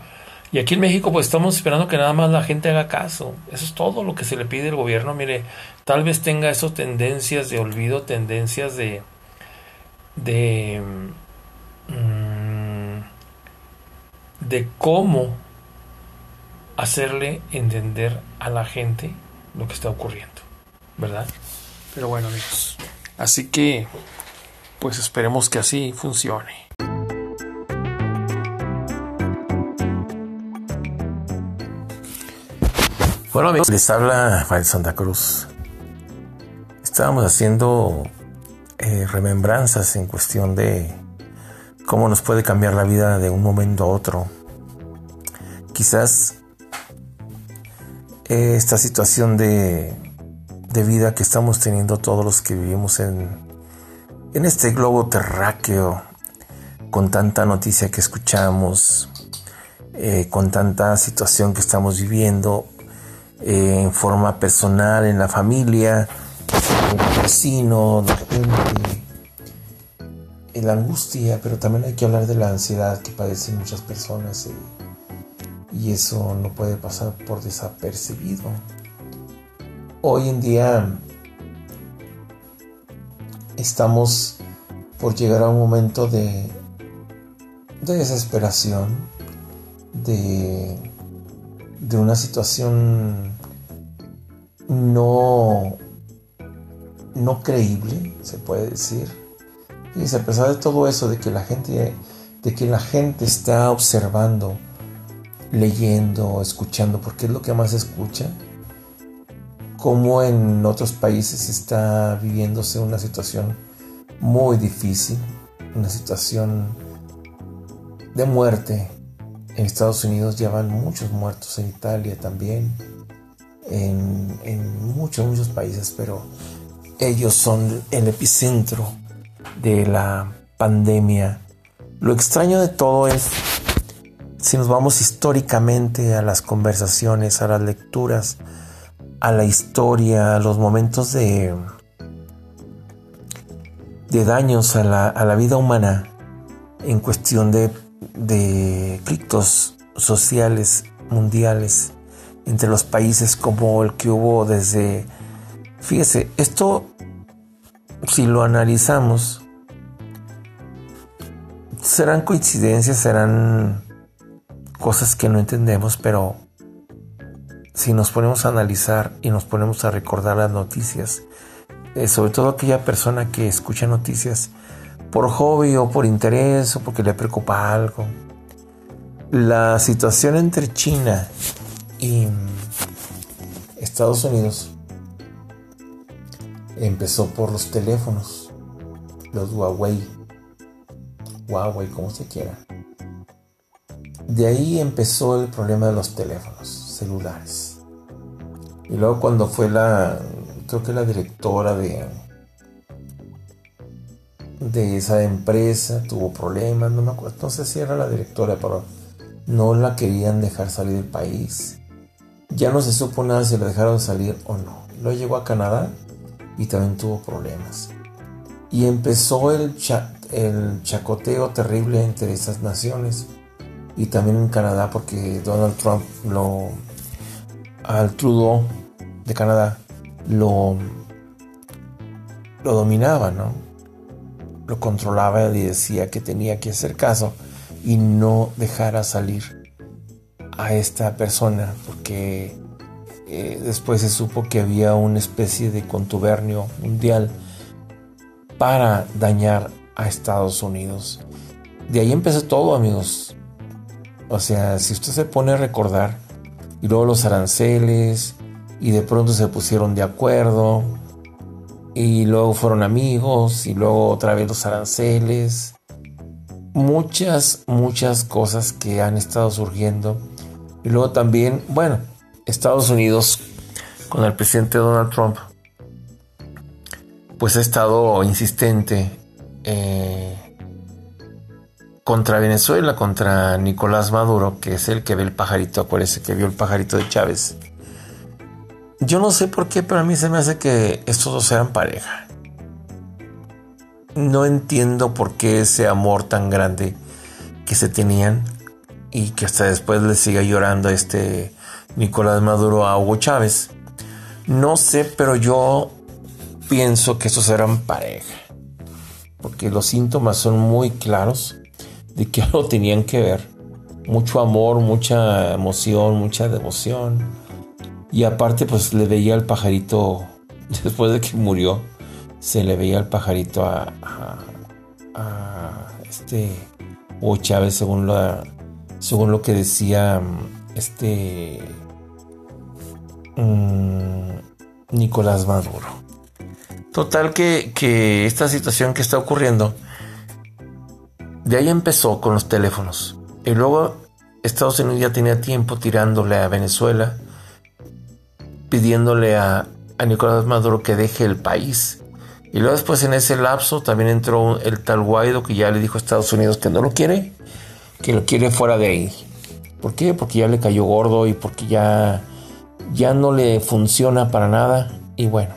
Y aquí en México pues estamos esperando que nada más la gente haga caso. Eso es todo lo que se le pide al gobierno. Mire, tal vez tenga eso tendencias de olvido, tendencias de... de... Mm, de cómo hacerle entender a la gente lo que está ocurriendo, ¿verdad? Pero bueno, amigos, así que pues esperemos que así funcione. Bueno amigos, les habla Rafael Santa Cruz. Estábamos haciendo eh, remembranzas en cuestión de cómo nos puede cambiar la vida de un momento a otro. Quizás esta situación de, vida que estamos teniendo todos los que vivimos en, en este globo terráqueo, con tanta noticia que escuchamos, eh, con tanta situación que estamos viviendo eh, en forma personal, en la familia, en la angustia, pero también hay que hablar de la ansiedad que padecen muchas personas. Eh, y eso no puede pasar por desapercibido. Hoy en día estamos por llegar a un momento de, de desesperación, de, de una situación no, no creíble, se puede decir. Y a pesar de todo eso, de que la gente, de que la gente está observando, leyendo, escuchando, porque es lo que más escucha, como en otros países está viviéndose una situación muy difícil, una situación de muerte. En Estados Unidos ya van muchos muertos, en Italia también, en muchos, muchos países, pero ellos son el epicentro de la pandemia. Lo extraño de todo es si nos vamos históricamente a las conversaciones, a las lecturas, a la historia, a los momentos de, de daños a la, vida humana en cuestión de, de conflictos sociales mundiales entre los países como el que hubo desde... Fíjese, esto, si lo analizamos, serán coincidencias, serán cosas que no entendemos, pero si nos ponemos a analizar y nos ponemos a recordar las noticias, eh, sobre todo aquella persona que escucha noticias por hobby o por interés o porque le preocupa algo, la situación entre China y Estados Unidos empezó por los teléfonos, los Huawei, Huawei como se quiera de ahí empezó el problema de los teléfonos celulares. Y luego cuando fue la, creo que la directora de, de esa empresa tuvo problemas, no me acuerdo, no sé si era la directora, pero no la querían dejar salir del país. Ya no se supo nada si la dejaron salir o no. Luego llegó a Canadá y también tuvo problemas. Y empezó el, chacoteo terrible entre esas naciones y también en Canadá porque Donald Trump lo al Trudeau de Canadá lo lo dominaba, ¿no? Lo controlaba y decía que tenía que hacer caso y no dejara salir a esta persona porque eh, después se supo que había una especie de contubernio mundial para dañar a Estados Unidos. De ahí empezó todo, amigos. O sea, si usted se pone a recordar, y luego los aranceles, y de pronto se pusieron de acuerdo, y luego fueron amigos, y luego otra vez los aranceles. Muchas, muchas cosas que han estado surgiendo. Y luego también, bueno, Estados Unidos con el presidente Donald Trump, pues ha estado insistente eh, contra Venezuela, contra Nicolás Maduro, que es el que ve el pajarito, acuérdese que vio el pajarito de Chávez. Yo no sé por qué, pero a mí se me hace que estos dos eran pareja. No entiendo por qué ese amor tan grande que se tenían y que hasta después le siga llorando este Nicolás Maduro a Hugo Chávez. No sé, pero yo pienso que estos eran pareja. Porque los síntomas son muy claros de que algo tenían que ver. Mucho amor, mucha emoción, mucha devoción. Y aparte, pues le veía al pajarito, después de que murió, se le veía al pajarito a, este o Chávez, según, según lo que decía este mm, Nicolás Maduro. Total que, que esta situación que está ocurriendo de ahí empezó con los teléfonos. Y luego Estados Unidos ya tenía tiempo tirándole a Venezuela, pidiéndole a, Nicolás Maduro que deje el país. Y luego después en ese lapso también entró el tal Guaido que ya le dijo a Estados Unidos que no lo quiere, que lo quiere fuera de ahí. ¿Por qué? Porque ya le cayó gordo y porque ya, ya no le funciona para nada. Y bueno.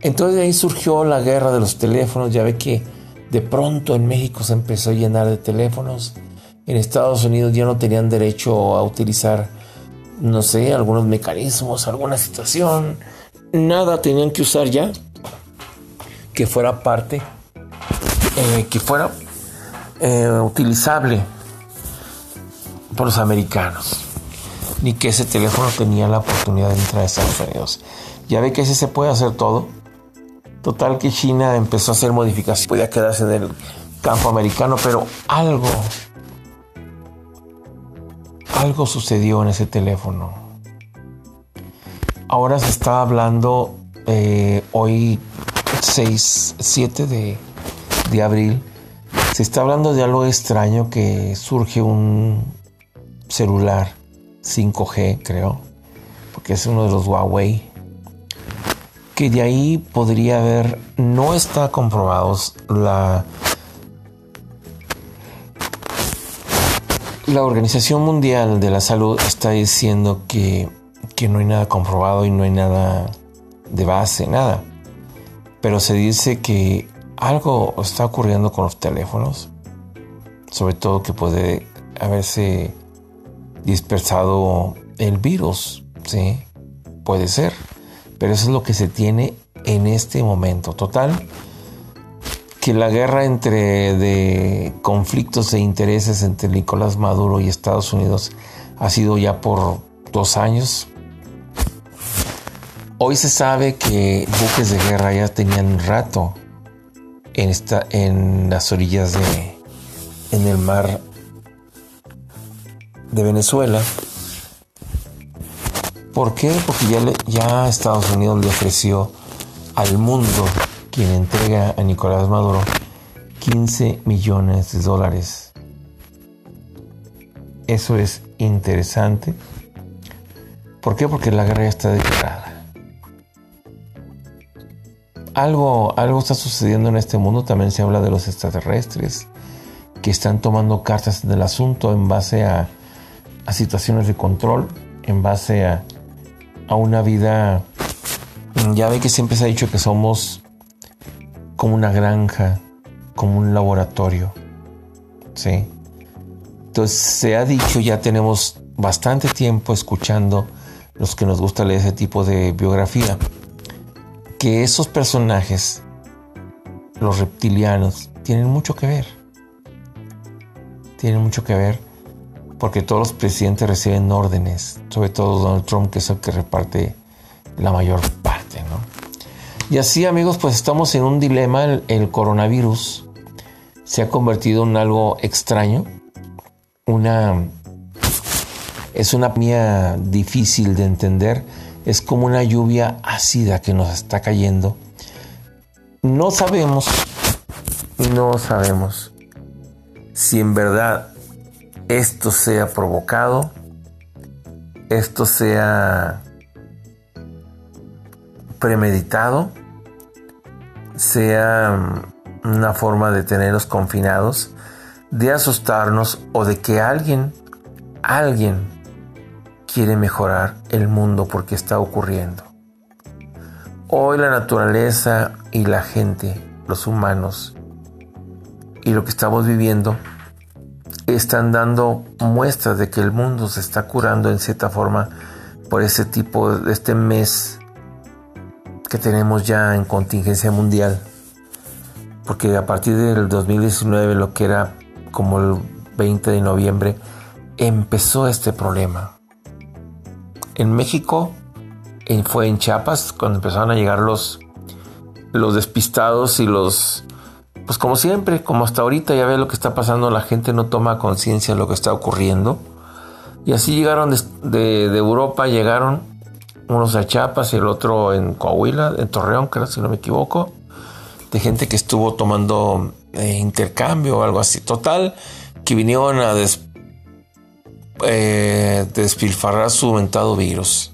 Entonces de ahí surgió la guerra de los teléfonos. Ya ve que de pronto en México se empezó a llenar de teléfonos. En Estados Unidos ya no tenían derecho a utilizar, no sé, algunos mecanismos, alguna situación. Nada tenían que usar ya que fuera parte, eh, que fuera eh, utilizable por los americanos. Ni que ese teléfono tenía la oportunidad de entrar a Estados Unidos. Ya ve que ese se puede hacer todo Total que China empezó a hacer modificaciones, podía quedarse en el campo americano, pero algo, algo sucedió en ese teléfono. Ahora se está hablando eh, hoy 6, 7 de, de abril, se está hablando de algo extraño que surge un celular 5G, creo, porque es uno de los Huawei que de ahí podría haber, no está comprobados la, la Organización Mundial de la Salud está diciendo que, que no hay nada comprobado y no hay nada de base, nada. Pero se dice que algo está ocurriendo con los teléfonos, sobre todo que puede haberse dispersado el virus, ¿sí? Puede ser. Pero eso es lo que se tiene en este momento. Total, que la guerra entre de conflictos e intereses entre Nicolás Maduro y Estados Unidos ha sido ya por dos años. Hoy se sabe que buques de guerra ya tenían rato en, esta, en las orillas de en el mar de Venezuela ¿Por qué? Porque ya, ya Estados Unidos le ofreció al mundo, quien entrega a Nicolás Maduro, 15 millones de dólares Eso es interesante. ¿Por qué? Porque la guerra ya está declarada. Algo, algo está sucediendo en este mundo. También se habla de los extraterrestres que están tomando cartas en el asunto en base a, a situaciones de control, en base a, a una vida... Ya ve que siempre se ha dicho que somos como una granja, como un laboratorio. ¿Sí? Entonces se ha dicho, ya tenemos bastante tiempo escuchando los que nos gusta leer ese tipo de biografía, que esos personajes, los reptilianos, tienen mucho que ver. Tienen mucho que ver porque todos los presidentes reciben órdenes, sobre todo Donald Trump, que es el que reparte la mayor parte, ¿no? Y así, amigos, pues estamos en un dilema. El, coronavirus se ha convertido en algo extraño, una es una mía difícil de entender, es como una lluvia ácida que nos está cayendo. No sabemos, no sabemos si en verdad esto sea provocado, esto sea premeditado, sea una forma de tenerlos confinados, de asustarnos o de que alguien, alguien quiere mejorar el mundo porque está ocurriendo. Hoy la naturaleza y la gente, los humanos, y lo que estamos viviendo están dando muestras de que el mundo se está curando en cierta forma por ese tipo de este mes que tenemos ya en contingencia mundial. Porque a partir del 2019, lo que era como el 20 de noviembre, empezó este problema. En México fue en Chiapas cuando empezaron a llegar los, los despistados y los pues como siempre, como hasta ahorita ya ve lo que está pasando, la gente no toma conciencia de lo que está ocurriendo. Y así llegaron de, Europa, llegaron unos a Chiapas y el otro en Coahuila, en Torreón, creo, si no me equivoco, de gente que estuvo tomando eh, intercambio o algo así. Total, que vinieron a eh, despilfarrar su mentado virus.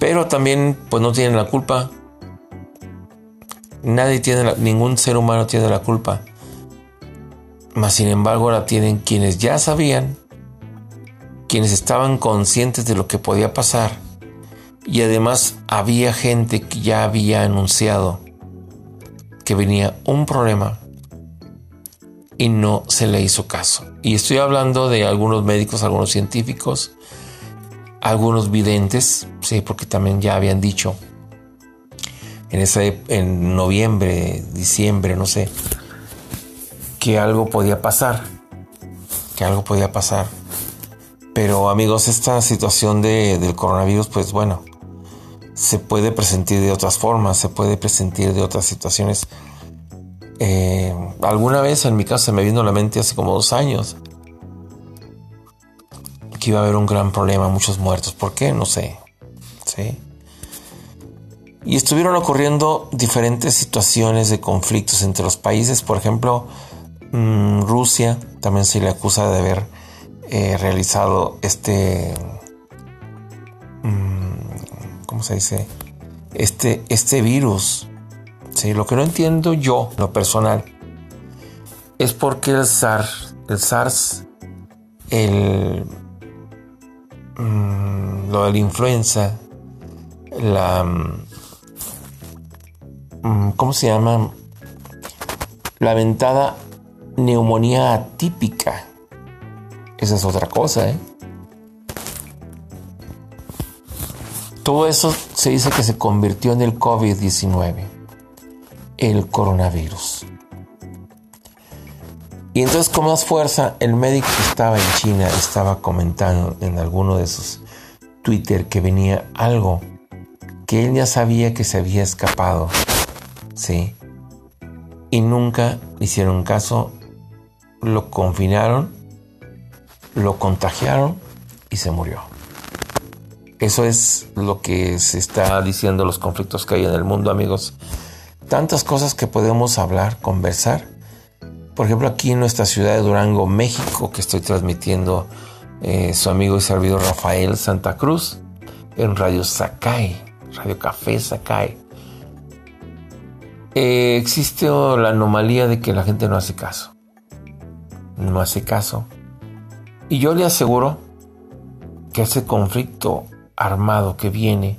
Pero también, pues no tienen la culpa Nadie tiene ningún ser humano tiene la culpa. Mas sin embargo la tienen quienes ya sabían, quienes estaban conscientes de lo que podía pasar y además había gente que ya había anunciado que venía un problema y no se le hizo caso. Y estoy hablando de algunos médicos, algunos científicos, algunos videntes, sí, porque también ya habían dicho en, ese, en noviembre, diciembre, no sé, que algo podía pasar, que algo podía pasar. Pero amigos, esta situación de, del coronavirus, pues bueno, se puede presentir de otras formas, se puede presentir de otras situaciones. Eh, alguna vez en mi caso se me vino a la mente hace como dos años que iba a haber un gran problema, muchos muertos. ¿Por qué? No sé. ¿Sí? Y estuvieron ocurriendo diferentes situaciones de conflictos entre los países. Por ejemplo, mm, Rusia también se le acusa de haber eh, realizado este... Mm, ¿Cómo se dice? Este, este virus. ¿sí? Lo que no entiendo yo, lo personal, es porque el SARS, el SARS, el, mm, lo de la influenza, la ¿cómo se llama? La ventada neumonía atípica. Esa es otra cosa, ¿eh? Todo eso se dice que se convirtió en el COVID-19, el coronavirus. Y entonces con más fuerza, el médico que estaba en China estaba comentando en alguno de sus Twitter que venía algo que él ya sabía que se había escapado ¿sí? Y nunca hicieron caso, lo confinaron, lo contagiaron y se murió. Eso es lo que se está diciendo los conflictos que hay en el mundo, amigos. Tantas cosas que podemos hablar, conversar. Por ejemplo, aquí en nuestra ciudad de Durango, México, que estoy transmitiendo eh, su amigo y servidor Rafael Santa Cruz en Radio Sakai, Radio Café Sakai. Eh, existe la anomalía de que la gente no hace caso. No hace caso. Y yo le aseguro que ese conflicto armado que viene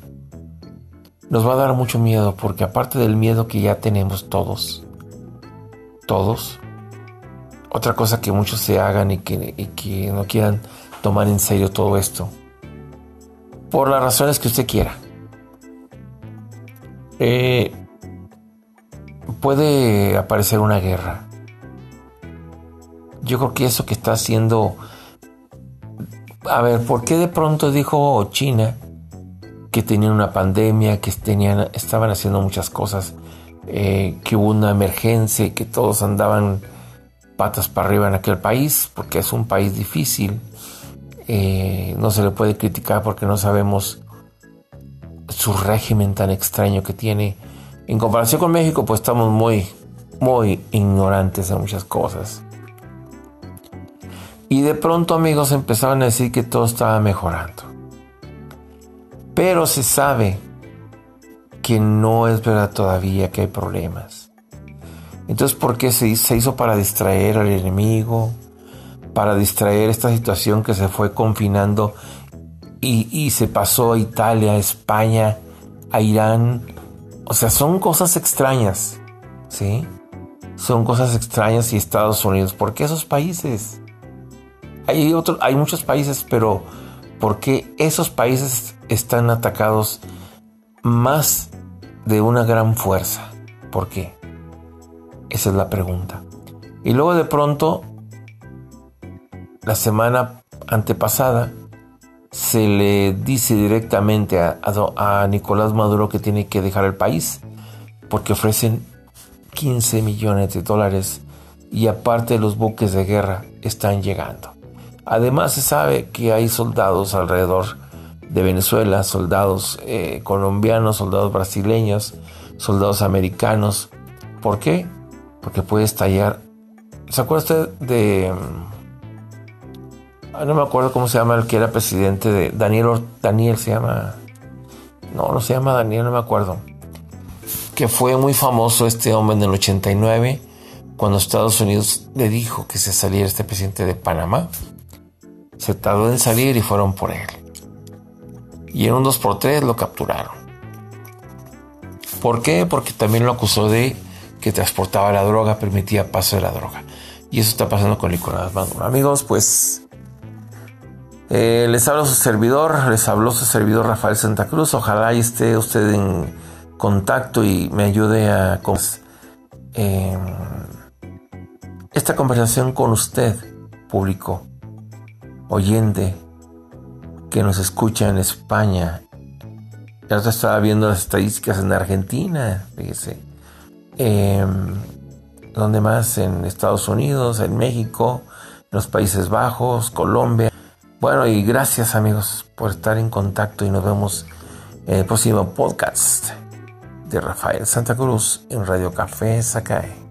nos va a dar mucho miedo porque aparte del miedo que ya tenemos todos, todos, otra cosa que muchos se hagan y que, no quieran tomar en serio todo esto, por las razones que usted quiera. Eh, puede aparecer una guerra. Yo creo que eso que está haciendo... A ver, ¿por qué de pronto dijo China que tenían una pandemia, que tenían, estaban haciendo muchas cosas, eh, que hubo una emergencia y que todos andaban patas para arriba en aquel país, porque es un país difícil. Eh, no se le puede criticar porque no sabemos su régimen tan extraño que tiene. En comparación con México, pues estamos muy, muy ignorantes de muchas cosas. Y de pronto amigos empezaron a decir que todo estaba mejorando. Pero se sabe que no es verdad todavía que hay problemas. Entonces, ¿por qué se, hizo para distraer al enemigo? Para distraer esta situación que se fue confinando y, se pasó a Italia, a España, a Irán. O sea, son cosas extrañas, ¿sí? Son cosas extrañas y Estados Unidos. ¿Por qué esos países? Hay, otros, hay muchos países, pero ¿por qué esos países están atacados más de una gran fuerza? ¿Por qué? Esa es la pregunta. Y luego de pronto, la semana antepasada, se le dice directamente a, Nicolás Maduro que tiene que dejar el país porque ofrecen 15 millones de dólares y aparte los buques de guerra están llegando. Además se sabe que hay soldados alrededor de Venezuela, soldados eh, colombianos, soldados brasileños, soldados americanos. ¿Por qué? porque puede estallar. ¿Se acuerda usted de... Ah, no me acuerdo cómo se llama el que era presidente de Daniel, Daniel se llama... No, no se llama Daniel, no me acuerdo. Que fue muy famoso este hombre en el 89, cuando Estados Unidos le dijo que se saliera este presidente de Panamá. Se tardó en salir y fueron por él. Y en un 2x3 lo capturaron. ¿Por qué? Porque también lo acusó de que transportaba la droga permitía paso de la droga. Y eso está pasando con Nicolás Maduro. Amigos, pues eh, les hablo su servidor, les habló su servidor Rafael Santa Cruz. Ojalá esté usted en contacto y me ayude a... Eh, esta conversación con usted, público, oyente, que nos escucha en España. Ya estaba viendo las estadísticas en Argentina, fíjese eh, ¿Dónde más? En Estados Unidos, en México, en los Países Bajos, Colombia. Bueno, y gracias amigos por estar en contacto y nos vemos en el próximo podcast de Rafael Santa Cruz en Radio Café Sacae.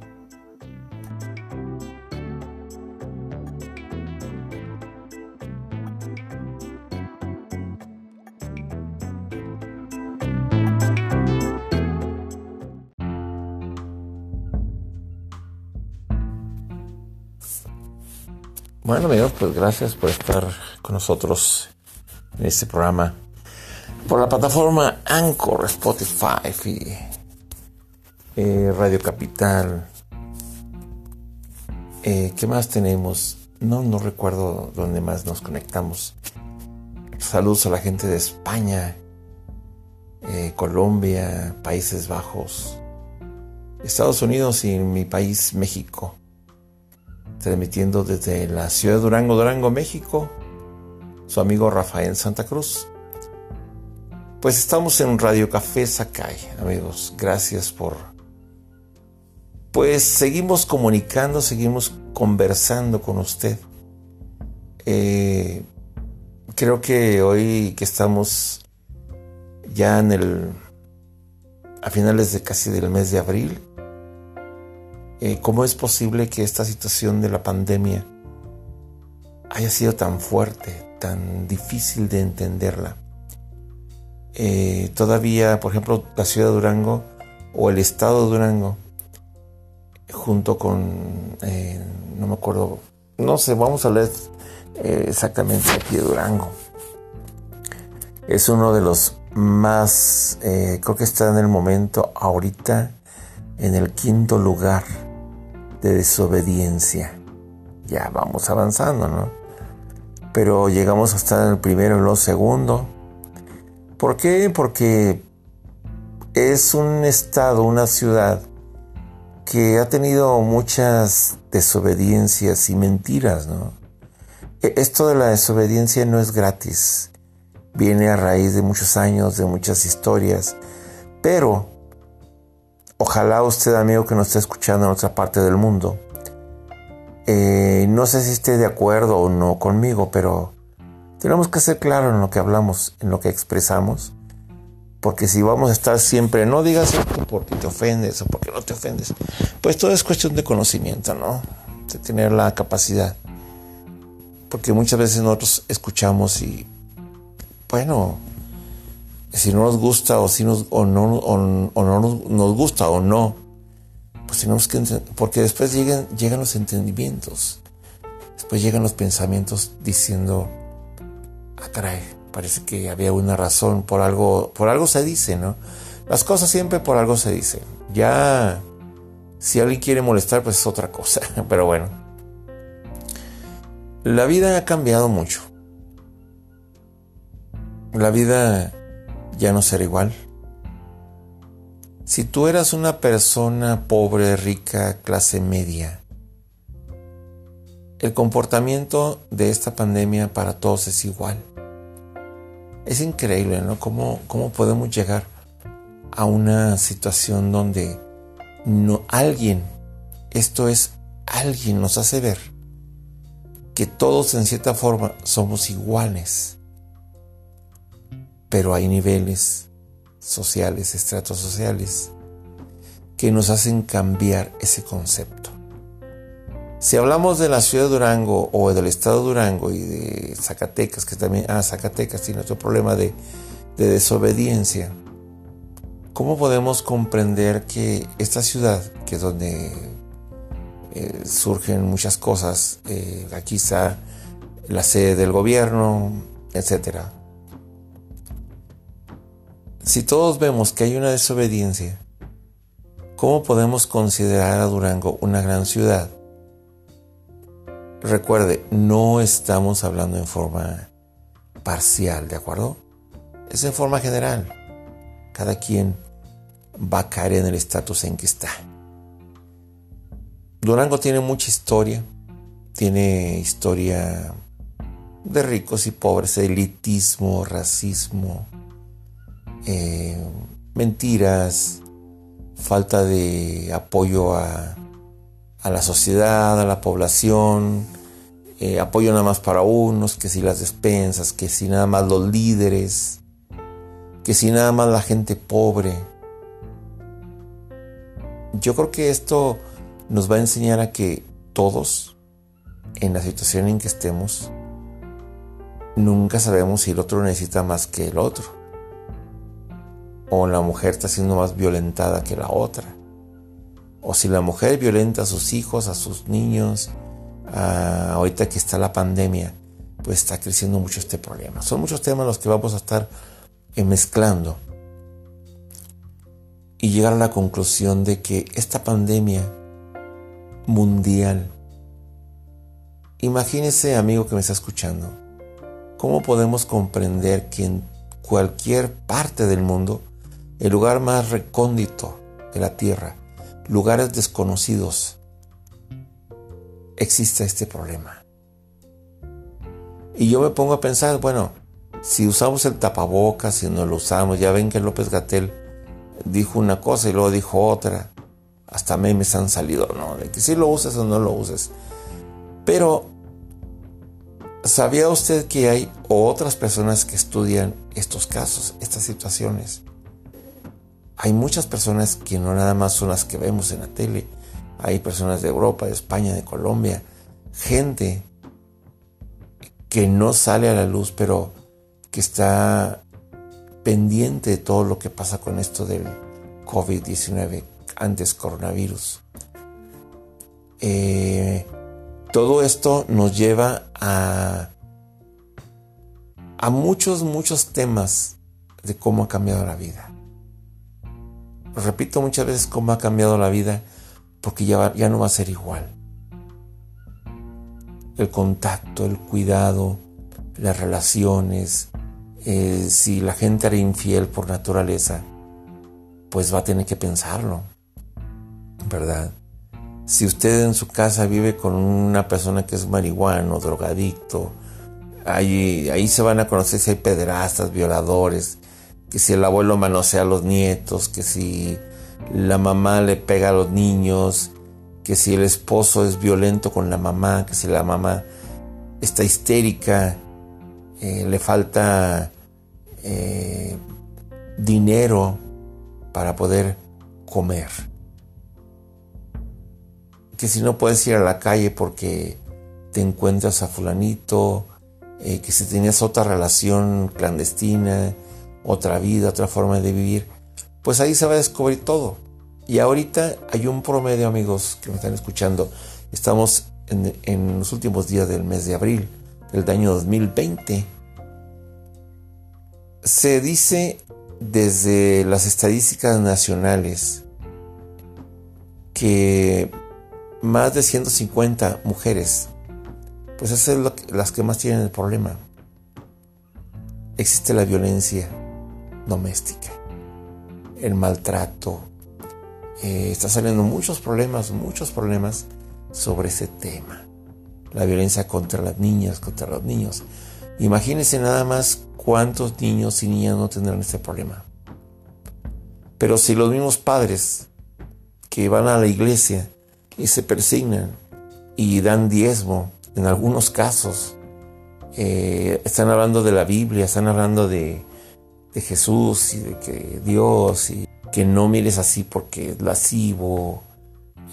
Bueno amigos, pues gracias por estar con nosotros en este programa. Por la plataforma Anchor, Spotify y eh, Radio Capital. Eh, ¿Qué más tenemos? No, no recuerdo dónde más nos conectamos. Saludos a la gente de España, eh, Colombia, Países Bajos, Estados Unidos y mi país, México transmitiendo desde la ciudad de Durango, Durango, México, su amigo Rafael Santa Cruz. Pues estamos en Radio Café Sakai, amigos. Gracias por... Pues seguimos comunicando, seguimos conversando con usted. Eh, creo que hoy que estamos ya en el... a finales de casi del mes de abril, eh, ¿cómo es posible que esta situación de la pandemia haya sido tan fuerte, tan difícil de entenderla. Eh, todavía, por ejemplo, la ciudad de Durango o el estado de Durango, junto con, eh, no me acuerdo, no sé, vamos a leer eh, exactamente aquí de Durango. Es uno de los más, creo que está en el momento ahorita en el quinto lugar de desobediencia. Ya vamos avanzando, ¿no? Pero llegamos a estar en el primero y el segundo. ¿Por qué? Porque es un estado, una ciudad que ha tenido muchas desobediencias y mentiras, ¿no? E, esto de la desobediencia no es gratis. Viene a raíz de muchos años, de muchas historias. Pero ojalá usted, amigo que nos está escuchando en otra parte del mundo, eh, no sé si esté de acuerdo o no conmigo, pero tenemos que ser claros en lo que hablamos, en lo que expresamos. Porque si vamos a estar siempre, no digas porque te ofendes o porque no te ofendes, pues todo es cuestión de conocimiento, ¿no? De tener la capacidad. Porque muchas veces nosotros escuchamos y, bueno, si no nos gusta o, si nos, o no, o, no nos, gusta o no, pues tenemos que, porque después llegan, llegan los entendimientos, después llegan los pensamientos diciendo, atrae. Parece que había una razón, por algo, por algo se dice, ¿no? Las cosas siempre por algo se dicen. Ya, si alguien quiere molestar, pues es otra cosa. Pero bueno, la vida ha cambiado mucho. La vida ya no será igual. Si tú eras una persona pobre, rica, clase media, el comportamiento de esta pandemia para todos es igual. Es increíble, ¿no? ¿Cómo, cómo podemos llegar a una situación donde no, alguien, esto es, alguien nos hace ver que todos en cierta forma somos iguales, pero hay niveles sociales, estratos sociales, que nos hacen cambiar ese concepto. Si hablamos de la ciudad de Durango o del estado de Durango y de Zacatecas, que también, ah, Zacatecas tiene otro problema de, desobediencia, ¿cómo podemos comprender que esta ciudad, que es donde eh, surgen muchas cosas, eh, aquí está la sede del gobierno, etcétera? Si todos vemos que hay una desobediencia, ¿cómo podemos considerar a Durango una gran ciudad Recuerde, no estamos hablando en forma parcial, ¿de acuerdo? Es en forma general. Cada quien va a caer en el estatus en que está. Durango tiene mucha historia, tiene historia de ricos y pobres, elitismo, racismo, eh, mentiras, falta de apoyo a, a la sociedad, a la población, eh, apoyo nada más para unos, que si las despensas, que si nada más los líderes, que si nada más la gente pobre. Yo creo que esto nos va a enseñar a que todos, en la situación en que estemos, nunca sabemos si el otro necesita más que el otro. O la mujer está siendo más violentada que la otra o si la mujer violenta a sus hijos, a sus niños, ahorita que está la pandemia, pues está creciendo mucho este problema. Son muchos temas los que vamos a estar eh, mezclando y llegar a la conclusión de que esta pandemia mundial, imagínese amigo que me está escuchando, ¿cómo podemos comprender que en cualquier parte del mundo, el lugar más recóndito de la tierra, lugares desconocidos, existe este problema. Y yo me pongo a pensar, bueno, si usamos el tapabocas, si no lo usamos, ya ven que López Gatel dijo una cosa y luego dijo otra. Hasta memes han salido, ¿no? De que si lo uses o no lo uses. Pero, ¿sabía usted que hay otras personas que estudian estos casos, estas situaciones? Hay muchas personas que no nada más son las que vemos en la tele. Hay personas de Europa, de España, de Colombia, gente que no sale a la luz, pero que está pendiente de todo lo que pasa con esto del COVID-19, antes coronavirus. Eh, todo esto nos lleva a, a muchos, muchos temas de cómo ha cambiado la vida. Repito muchas veces cómo ha cambiado la vida porque ya, ya no va a ser igual. El contacto, el cuidado, las relaciones, eh, si la gente era infiel por naturaleza, pues va a tener que pensarlo, ¿verdad? Si usted en su casa vive con una persona que es marihuano, drogadicto, ahí, ahí se van a conocer si hay pederastas, violadores, que si el abuelo manosea a los nietos, que si la mamá le pega a los niños, que si el esposo es violento con la mamá, que si la mamá está histérica, eh, le falta eh, dinero para poder comer. Que si no puedes ir a la calle porque te encuentras a fulanito, eh, que si tenías otra relación clandestina, otra vida, otra forma de vivir, pues ahí se va a descubrir todo. Y ahorita hay un promedio, amigos que me están escuchando, estamos en, en los últimos días del mes de abril del año 2020. Se dice desde las estadísticas nacionales que más de 150 mujeres, pues esas son las que más tienen el problema. Existe la violencia doméstica, el maltrato. Eh, está saliendo muchos problemas, muchos problemas sobre ese tema. La violencia contra las niñas, contra los niños. Imagínense nada más cuántos niños y niñas no tendrán este problema. Pero si los mismos padres que van a la iglesia y se persignan y dan diezmo. En algunos casos eh, están hablando de la Biblia, están hablando de, Jesús y de que Dios y que no mires así porque es lascivo,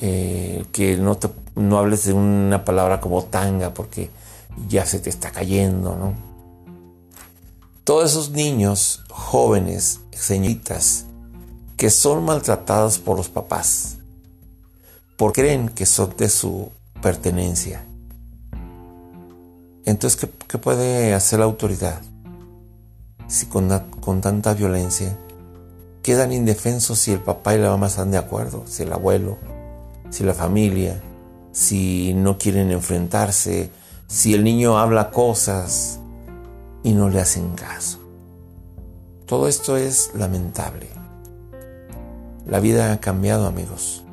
eh, que no, te, no hables de una palabra como tanga porque ya se te está cayendo, ¿no? Todos esos niños, jóvenes, señoritas, que son maltratados por los papás, porque creen que son de su pertenencia. Entonces, ¿qué, puede hacer la autoridad? Si con, con, tanta violencia quedan indefensos si el papá y la mamá están de acuerdo, si el abuelo, si la familia, si no quieren enfrentarse, si el niño habla cosas y no le hacen caso. Todo esto es lamentable. La vida ha cambiado, amigos.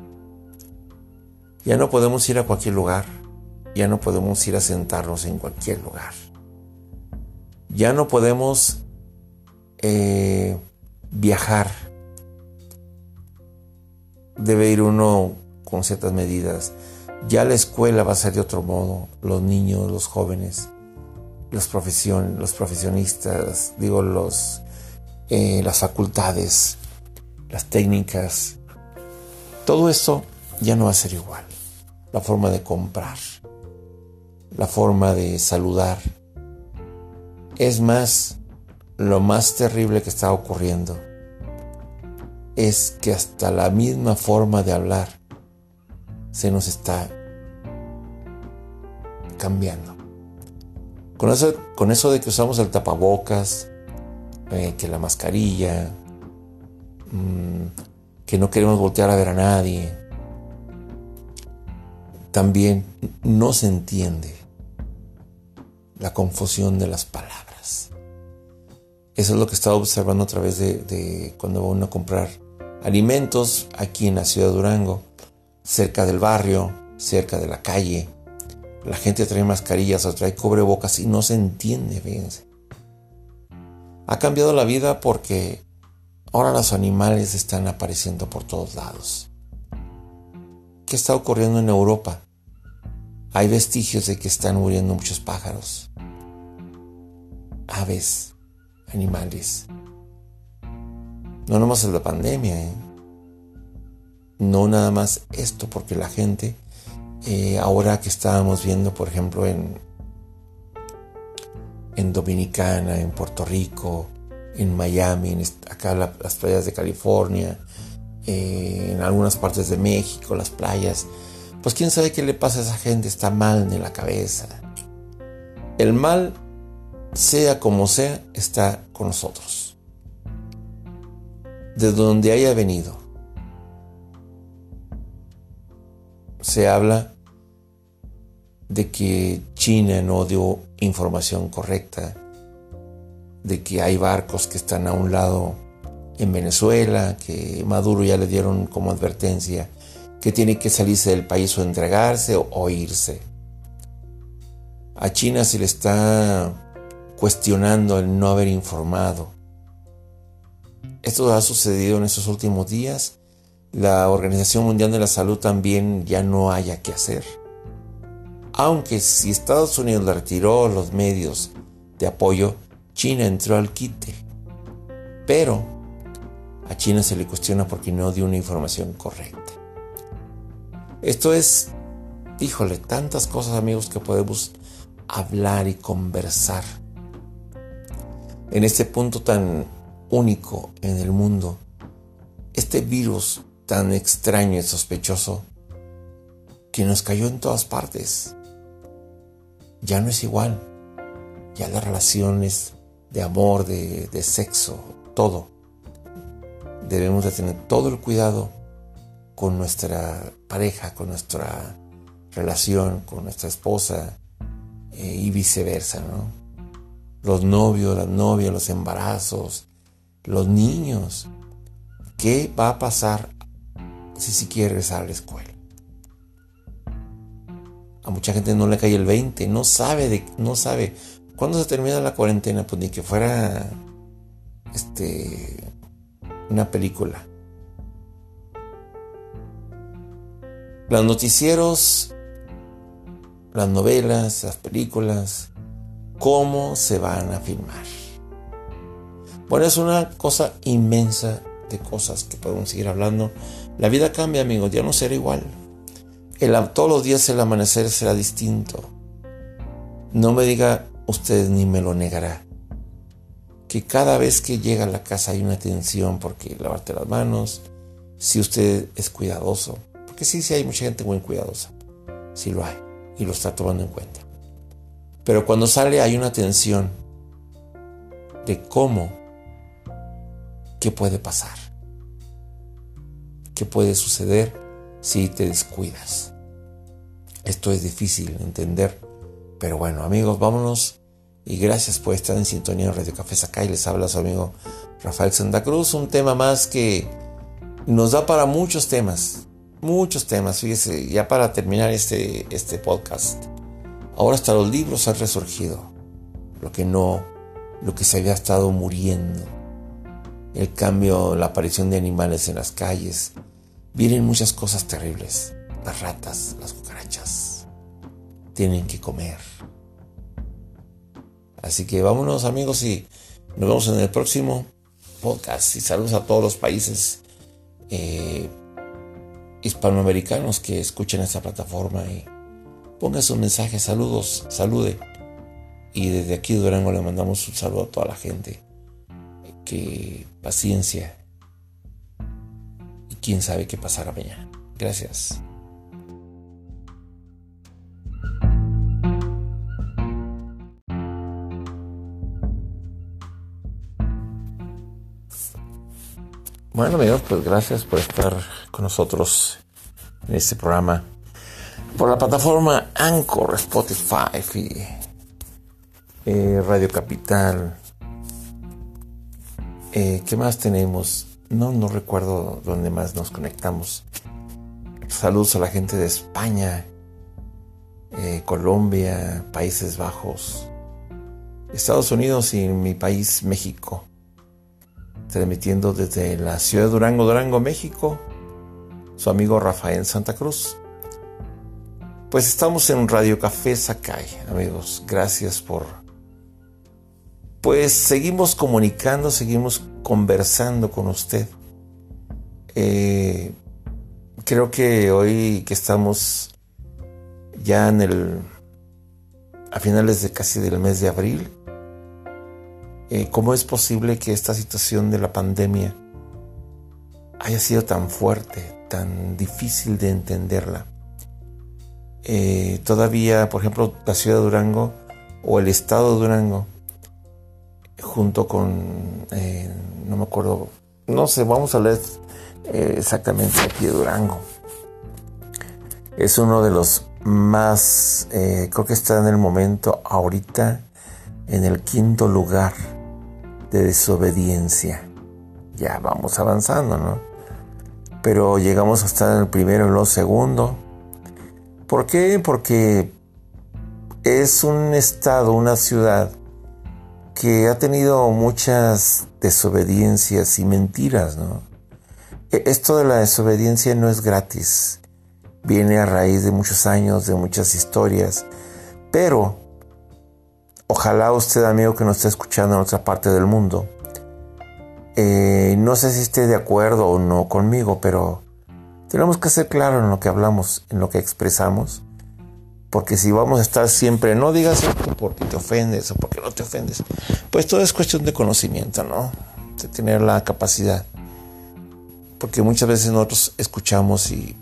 Ya no podemos ir a cualquier lugar. Ya no podemos ir a sentarnos en cualquier lugar. Ya no podemos eh, viajar. Debe ir uno con ciertas medidas. Ya la escuela va a ser de otro modo. Los niños, los jóvenes, los, profesion, los profesionistas, digo, los, eh, las facultades, las técnicas. Todo eso ya no va a ser igual la forma de comprar, la forma de saludar. Es más, lo más terrible que está ocurriendo es que hasta la misma forma de hablar se nos está cambiando. Con eso, con eso de que usamos el tapabocas, eh, que la mascarilla, mm, que no queremos voltear a ver a nadie, también no se entiende la confusión de las palabras. Eso es lo que estaba observando a través de, cuando va uno a comprar alimentos aquí en la ciudad de Durango, cerca del barrio, cerca de la calle. La gente trae mascarillas o trae cubrebocas y no se entiende, fíjense. Ha cambiado la vida porque ahora los animales están apareciendo por todos lados. ¿Qué está ocurriendo en Europa? Hay vestigios de que están muriendo muchos pájaros, aves, animales. No nomás es la pandemia, ¿eh? no nada más esto, porque la gente, eh, ahora que estábamos viendo, por ejemplo, en, en Dominicana, en Puerto Rico, en Miami, en acá las playas de California, eh, en algunas partes de México, las playas. Pues quién sabe qué le pasa a esa gente, está mal en la cabeza. El mal, sea como sea, está con nosotros. De donde haya venido. Se habla de que China no dio información correcta, de que hay barcos que están a un lado en Venezuela, que Maduro ya le dieron como advertencia que tiene que salirse del país o entregarse o, irse. A China se le está cuestionando el no haber informado. Esto ha sucedido en estos últimos días. La Organización Mundial de la Salud también ya no haya que hacer. Aunque si Estados Unidos le retiró los medios de apoyo, China entró al quite. Pero a China se le cuestiona porque no dio una información correcta. Esto es, híjole, tantas cosas amigos que podemos hablar y conversar. En este punto tan único en el mundo, este virus tan extraño y sospechoso que nos cayó en todas partes ya no es igual. Ya las relaciones de amor, de, sexo, todo. Debemos de tener todo el cuidado con nuestra pareja, con nuestra relación, con nuestra esposa eh, y viceversa, ¿no? Los novios, las novias, los embarazos, los niños. ¿Qué va a pasar si si quiere regresar a la escuela? A mucha gente no le cae el 20, no sabe de, no sabe. ¿Cuándo se termina la cuarentena? Pues ni que fuera este una película. Los noticieros, las novelas, las películas, cómo se van a filmar. Bueno, es una cosa inmensa de cosas que podemos seguir hablando. La vida cambia, amigos, ya no será igual todos los días el amanecer será distinto. No me diga usted ni me lo negará. Que cada vez que llega a la casa hay una tensión porque lavarte las manos, si usted es cuidadoso. Porque sí, sí hay mucha gente muy cuidadosa. Sí lo hay. Y lo está tomando en cuenta. Pero cuando sale hay una tensión de cómo, qué puede pasar, qué puede suceder si te descuidas. Esto es difícil de entender, pero bueno amigos, vámonos y gracias por estar en sintonía en Radio Café Sacay. Les habla su amigo Rafael Santa Cruz, un tema más que nos da para muchos temas, muchos temas, fíjese, ya para terminar este, este podcast. Ahora hasta los libros han resurgido, lo que no, lo que se había estado muriendo. El cambio, la aparición de animales en las calles, vienen muchas cosas terribles. Las ratas, las cucarachas, tienen que comer. Así que vámonos amigos y nos vemos en el próximo podcast. Y saludos a todos los países eh, hispanoamericanos que escuchen esta plataforma y pongan sus mensajes, saludos, salude. Y desde aquí Durango le mandamos un saludo a toda la gente. Que paciencia, quién sabe qué pasará mañana. Gracias. Bueno amigos, pues gracias por estar con nosotros en este programa. Por la plataforma Anchor, Spotify y eh, Radio Capital. Eh, ¿Qué más tenemos? No, no recuerdo dónde más nos conectamos. Saludos a la gente de España, eh, Colombia, Países Bajos, Estados Unidos y mi país México. Transmitiendo desde la ciudad de Durango, Durango, México, su amigo Rafael Santa Cruz. Pues estamos en Radio Café Sakai, amigos. Gracias por... Pues seguimos comunicando, seguimos conversando con usted. Eh, creo que hoy que estamos ya en el a finales de casi del mes de abril, eh, cómo es posible que esta situación de la pandemia haya sido tan fuerte, tan difícil de entenderla. Eh, todavía, por ejemplo, la ciudad de Durango o el estado de Durango, junto con, eh, no me acuerdo, no sé, vamos a leer exactamente aquí de Durango. Es uno de los más, creo que está en el momento ahorita en el quinto lugar de desobediencia. Ya vamos avanzando, ¿no? Pero llegamos a estar en el primero y luego segundo. ¿Por qué? Porque es un estado, una ciudad que ha tenido muchas desobediencias y mentiras, ¿no? E, esto de la desobediencia no es gratis. Viene a raíz de muchos años, de muchas historias. Pero Ojalá usted, amigo que nos está escuchando en otra parte del mundo, eh, no sé si esté de acuerdo o no conmigo, pero tenemos que ser claros en lo que hablamos, en lo que expresamos, porque si vamos a estar siempre, no digas esto porque te ofendes o porque no te ofendes, pues todo es cuestión de conocimiento, ¿no? De tener la capacidad. Porque muchas veces nosotros escuchamos y,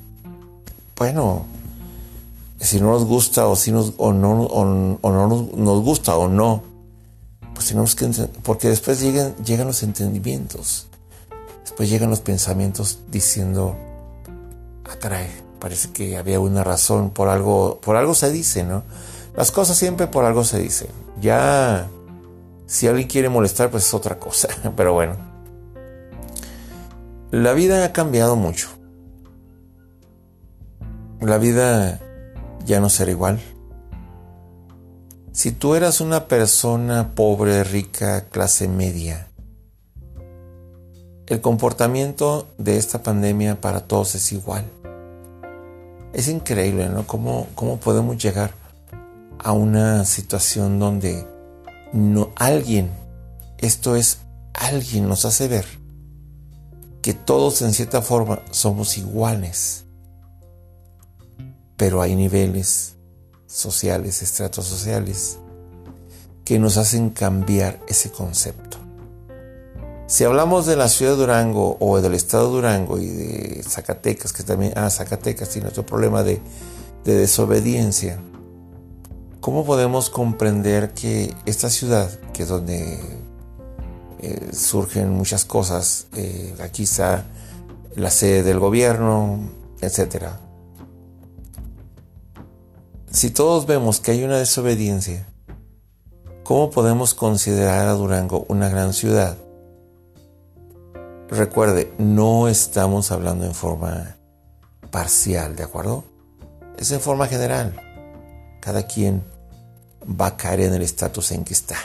bueno, si no nos gusta o si nos, o no, nos, gusta o no, pues tenemos que porque después llegan, llegan los entendimientos, después llegan los pensamientos diciendo, ah caray, parece que había una razón, por algo, por algo se dice, ¿no? Las cosas siempre por algo se dicen. Ya, si alguien quiere molestar, pues es otra cosa, pero bueno. La vida ha cambiado mucho. La vida ya no será igual. Si tú eras una persona pobre, rica, clase media, el comportamiento de esta pandemia para todos es igual. Es increíble, ¿no? ¿Cómo, cómo podemos llegar a una situación donde no, alguien, esto es, alguien nos hace ver que todos en cierta forma somos iguales pero hay niveles sociales, estratos sociales, que nos hacen cambiar ese concepto. Si hablamos de la ciudad de Durango o del estado de Durango y de Zacatecas, que también, ah, Zacatecas tiene otro problema de, desobediencia, ¿cómo podemos comprender que esta ciudad, que es donde eh, surgen muchas cosas, eh, aquí está la sede del gobierno, etcétera, si todos vemos que hay una desobediencia, ¿cómo podemos considerar a Durango una gran ciudad? Recuerde, no estamos hablando en forma parcial, ¿de acuerdo? Es en forma general. Cada quien va a caer en el estatus en que está.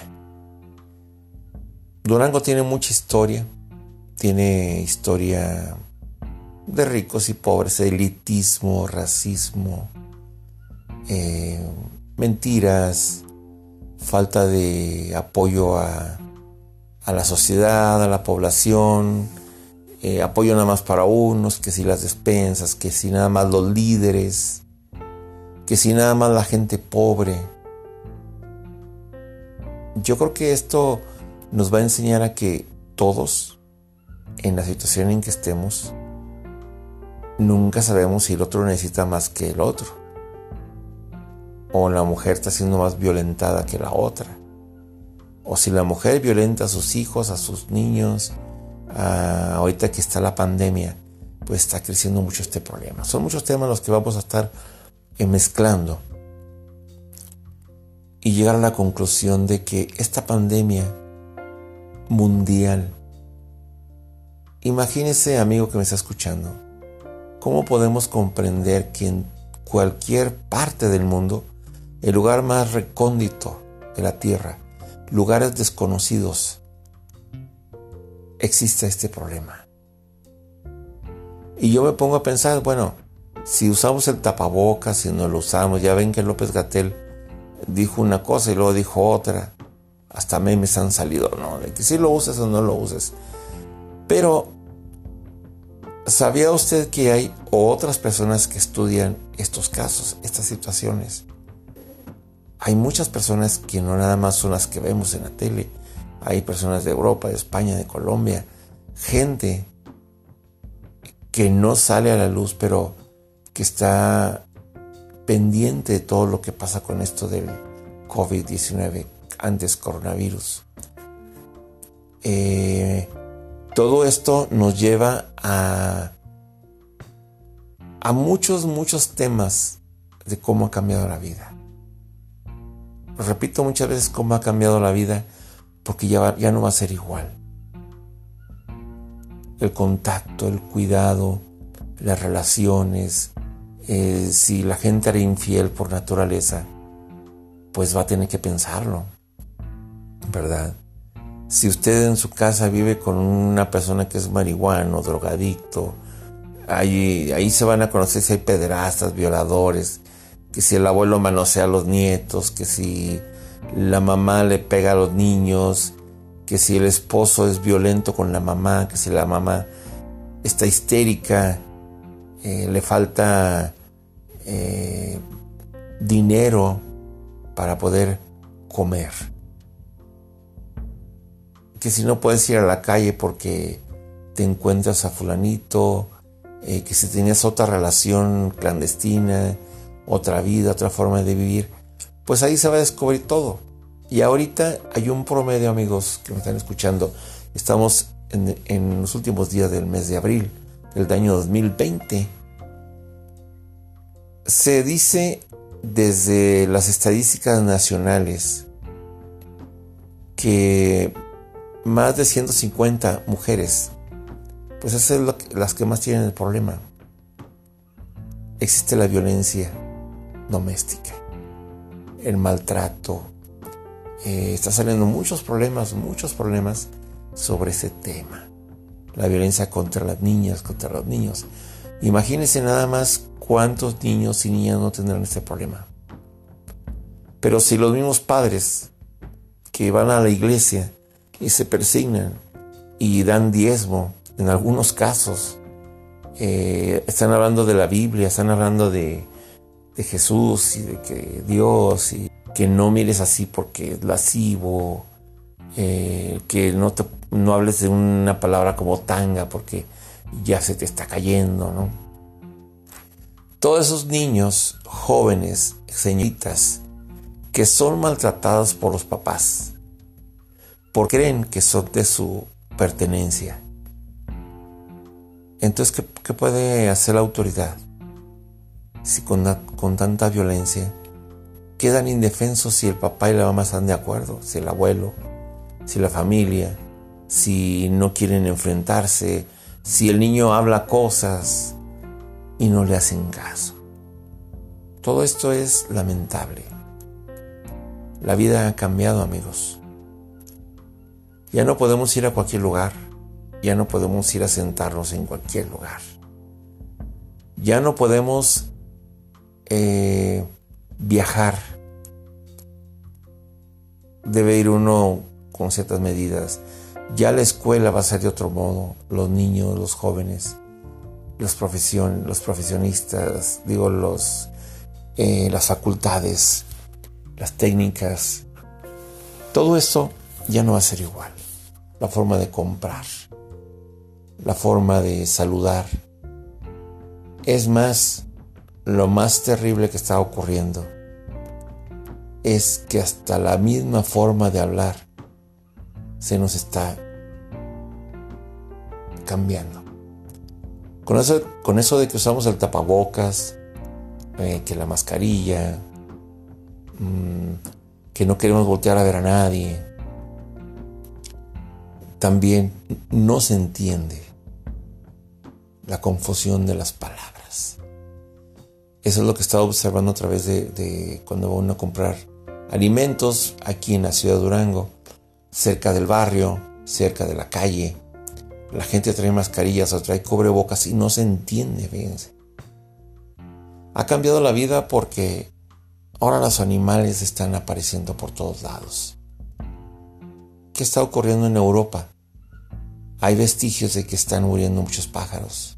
Durango tiene mucha historia, tiene historia de ricos y pobres, elitismo, racismo, eh, mentiras, falta de apoyo a, la sociedad, a la población, eh, apoyo nada más para unos, que si las despensas, que si nada más los líderes, que si nada más la gente pobre. Yo creo que esto nos va a enseñar a que todos, en la situación en que estemos, nunca sabemos si el otro necesita más que el otro o la mujer está siendo más violentada que la otra. O si la mujer violenta a sus hijos, a sus niños, ahorita que está la pandemia, pues está creciendo mucho este problema. Son muchos temas los que vamos a estar mezclando y llegar a la conclusión de que esta pandemia mundial, imagínese amigo que me está escuchando, cómo podemos comprender que en cualquier parte del mundo el lugar más recóndito de la tierra, lugares desconocidos, existe este problema. Y yo me pongo a pensar, bueno, si usamos el tapabocas, si no lo usamos, ya ven que López Gatel dijo una cosa y luego dijo otra, hasta memes han salido, ¿no? De que si lo uses o no lo uses. Pero, ¿sabía usted que hay otras personas que estudian estos casos, estas situaciones? Hay muchas personas que no nada más son las que vemos en la tele, hay personas de Europa, de España, de Colombia, gente que no sale a la luz, pero que está pendiente de todo lo que pasa con esto del COVID-19, antes coronavirus. Eh, todo esto nos lleva a, a muchos, muchos temas de cómo ha cambiado la vida. Repito muchas veces cómo ha cambiado la vida porque ya, ya no va a ser igual. El contacto, el cuidado, las relaciones, eh, si la gente era infiel por naturaleza, pues va a tener que pensarlo, ¿verdad? Si usted en su casa vive con una persona que es marihuano, drogadicto, ahí, ahí se van a conocer si hay pederastas, violadores, que si el abuelo manosea a los nietos, que si la mamá le pega a los niños, que si el esposo es violento con la mamá, que si la mamá está histérica, eh, le falta eh, dinero para poder comer. Que si no puedes ir a la calle porque te encuentras a fulanito, eh, que si tenías otra relación clandestina, otra vida, otra forma de vivir, pues ahí se va a descubrir todo. Y ahorita hay un promedio, amigos que me están escuchando. Estamos en, en los últimos días del mes de abril del año 2020. Se dice desde las estadísticas nacionales que más de 150 mujeres, pues esas son las que más tienen el problema. Existe la violencia doméstica, el maltrato. Eh, está saliendo muchos problemas, muchos problemas sobre ese tema la violencia contra las niñas, contra los niños. Imagínense nada más cuántos niños y niñas no tendrán este problema. Pero si los mismos padres que van a la iglesia y se persignan y dan diezmo, en algunos casos, eh, están hablando de la Biblia, están hablando de, de Jesús y de que Dios y que no mires así porque es lascivo, eh, que no, te, no hables de una palabra como tanga porque ya se te está cayendo, ¿no? Todos esos niños, jóvenes, señoritas, que son maltratados por los papás, porque creen que son de su pertenencia. Entonces, ¿qué, qué puede hacer la autoridad? Si con, con tanta violencia quedan indefensos si el papá y la mamá están de acuerdo, si el abuelo, si la familia, si no quieren enfrentarse, si el niño habla cosas y no le hacen caso. Todo esto es lamentable. La vida ha cambiado, amigos. Ya no podemos ir a cualquier lugar. Ya no podemos ir a sentarnos en cualquier lugar. Ya no podemos eh, viajar. Debe ir uno con ciertas medidas. Ya la escuela va a ser de otro modo, los niños, los jóvenes, los, profesion, los profesionistas, digo, los, eh, las facultades, las técnicas, todo eso ya no va a ser igual. La forma de comprar, la forma de saludar. Es más, lo más terrible que está ocurriendo es que hasta la misma forma de hablar se nos está cambiando. Con eso, con eso de que usamos el tapabocas, eh, que la mascarilla, mm, que no queremos voltear a ver a nadie, también no se entiende la confusión de las palabras. Eso es lo que estaba observando a través de, cuando va uno a comprar alimentos aquí en la ciudad de Durango cerca del barrio, cerca de la calle. La gente trae mascarillas o trae cubrebocas y no se entiende, fíjense. Ha cambiado la vida porque ahora los animales están apareciendo por todos lados. ¿Qué está ocurriendo en Europa? Hay vestigios de que están muriendo muchos pájaros,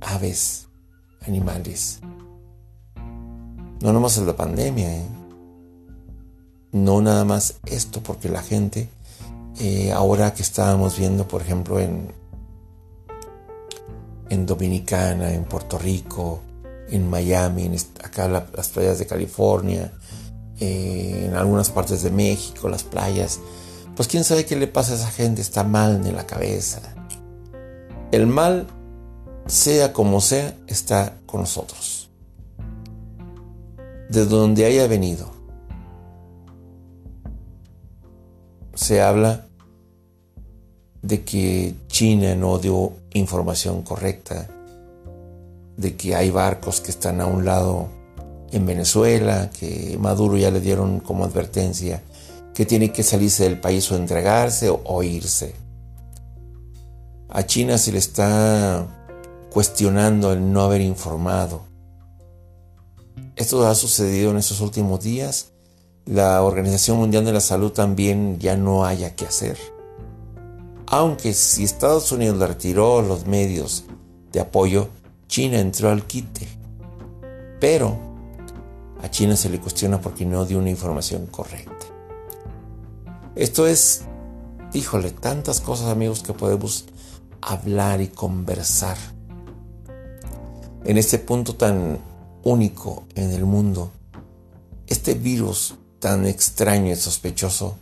aves, animales. No nomás es la pandemia, ¿eh? No nada más esto, porque la gente, eh, ahora que estábamos viendo, por ejemplo, en, en Dominicana, en Puerto Rico, en Miami, en acá las playas de California, eh, en algunas partes de México, las playas, pues quién sabe qué le pasa a esa gente, está mal en la cabeza. El mal, sea como sea, está con nosotros. De donde haya venido. Se habla de que China no dio información correcta, de que hay barcos que están a un lado en Venezuela, que Maduro ya le dieron como advertencia que tiene que salirse del país o entregarse o, irse. A China se le está cuestionando el no haber informado. Esto ha sucedido en estos últimos días. La Organización Mundial de la Salud también ya no haya que hacer. Aunque si Estados Unidos le retiró los medios de apoyo, China entró al quite. Pero a China se le cuestiona porque no dio una información correcta. Esto es, híjole, tantas cosas amigos que podemos hablar y conversar. En este punto tan único en el mundo, este virus tan extraño y sospechoso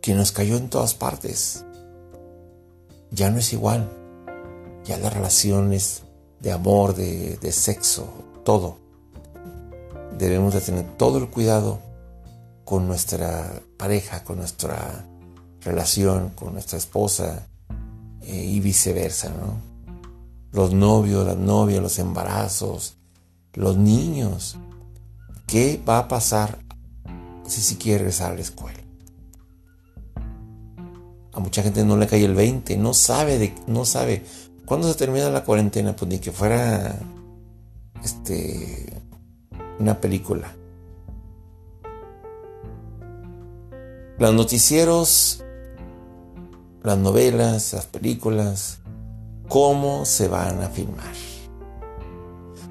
que nos cayó en todas partes, ya no es igual. Ya las relaciones de amor, de, sexo, todo. Debemos de tener todo el cuidado con nuestra pareja, con nuestra relación, con nuestra esposa eh, y viceversa, ¿no? Los novios, las novias, los embarazos, los niños. ¿Qué va a pasar si si quiere regresar a la escuela? A mucha gente no le cae el 20, no sabe de, no sabe. ¿Cuándo se termina la cuarentena? Pues ni que fuera este una película. Los noticieros, las novelas, las películas, cómo se van a filmar.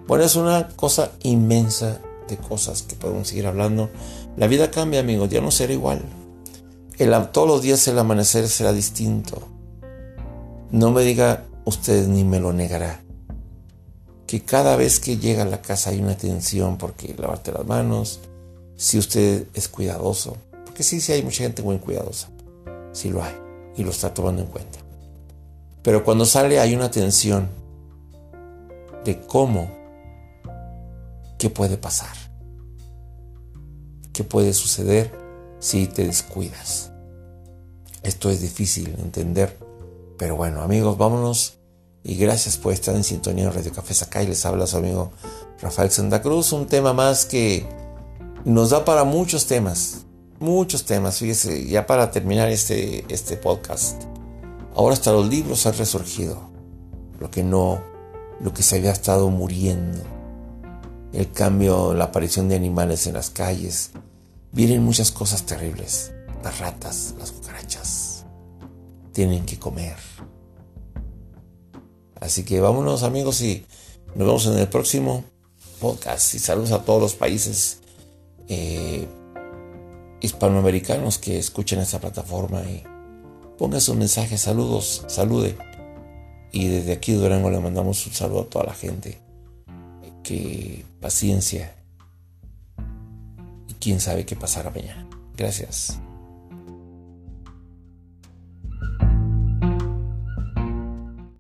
Bueno, es una cosa inmensa de cosas que podemos seguir hablando. La vida cambia, amigos, ya no será igual todos los días el amanecer será distinto. No me diga usted ni me lo negará. Que cada vez que llega a la casa hay una tensión porque lavarte las manos, si usted es cuidadoso. Porque sí, sí hay mucha gente muy cuidadosa. Sí lo hay y lo está tomando en cuenta. Pero cuando sale hay una tensión de cómo, qué puede pasar, qué puede suceder si te descuidas. Esto es difícil entender, pero bueno amigos, vámonos y gracias por estar en sintonía en Radio Café Sacay. Les habla su amigo Rafael Santa Cruz, un tema más que nos da para muchos temas, muchos temas. Fíjese, ya para terminar este, este podcast, ahora hasta los libros han resurgido, lo que no, lo que se había estado muriendo, el cambio, la aparición de animales en las calles, vienen muchas cosas terribles. Las ratas, las cucarachas, tienen que comer. Así que vámonos amigos y nos vemos en el próximo podcast. Y saludos a todos los países eh, hispanoamericanos que escuchen esta plataforma y pongan sus mensajes, saludos, salude. Y desde aquí Durango le mandamos un saludo a toda la gente. Que paciencia quién sabe qué pasará mañana. Gracias.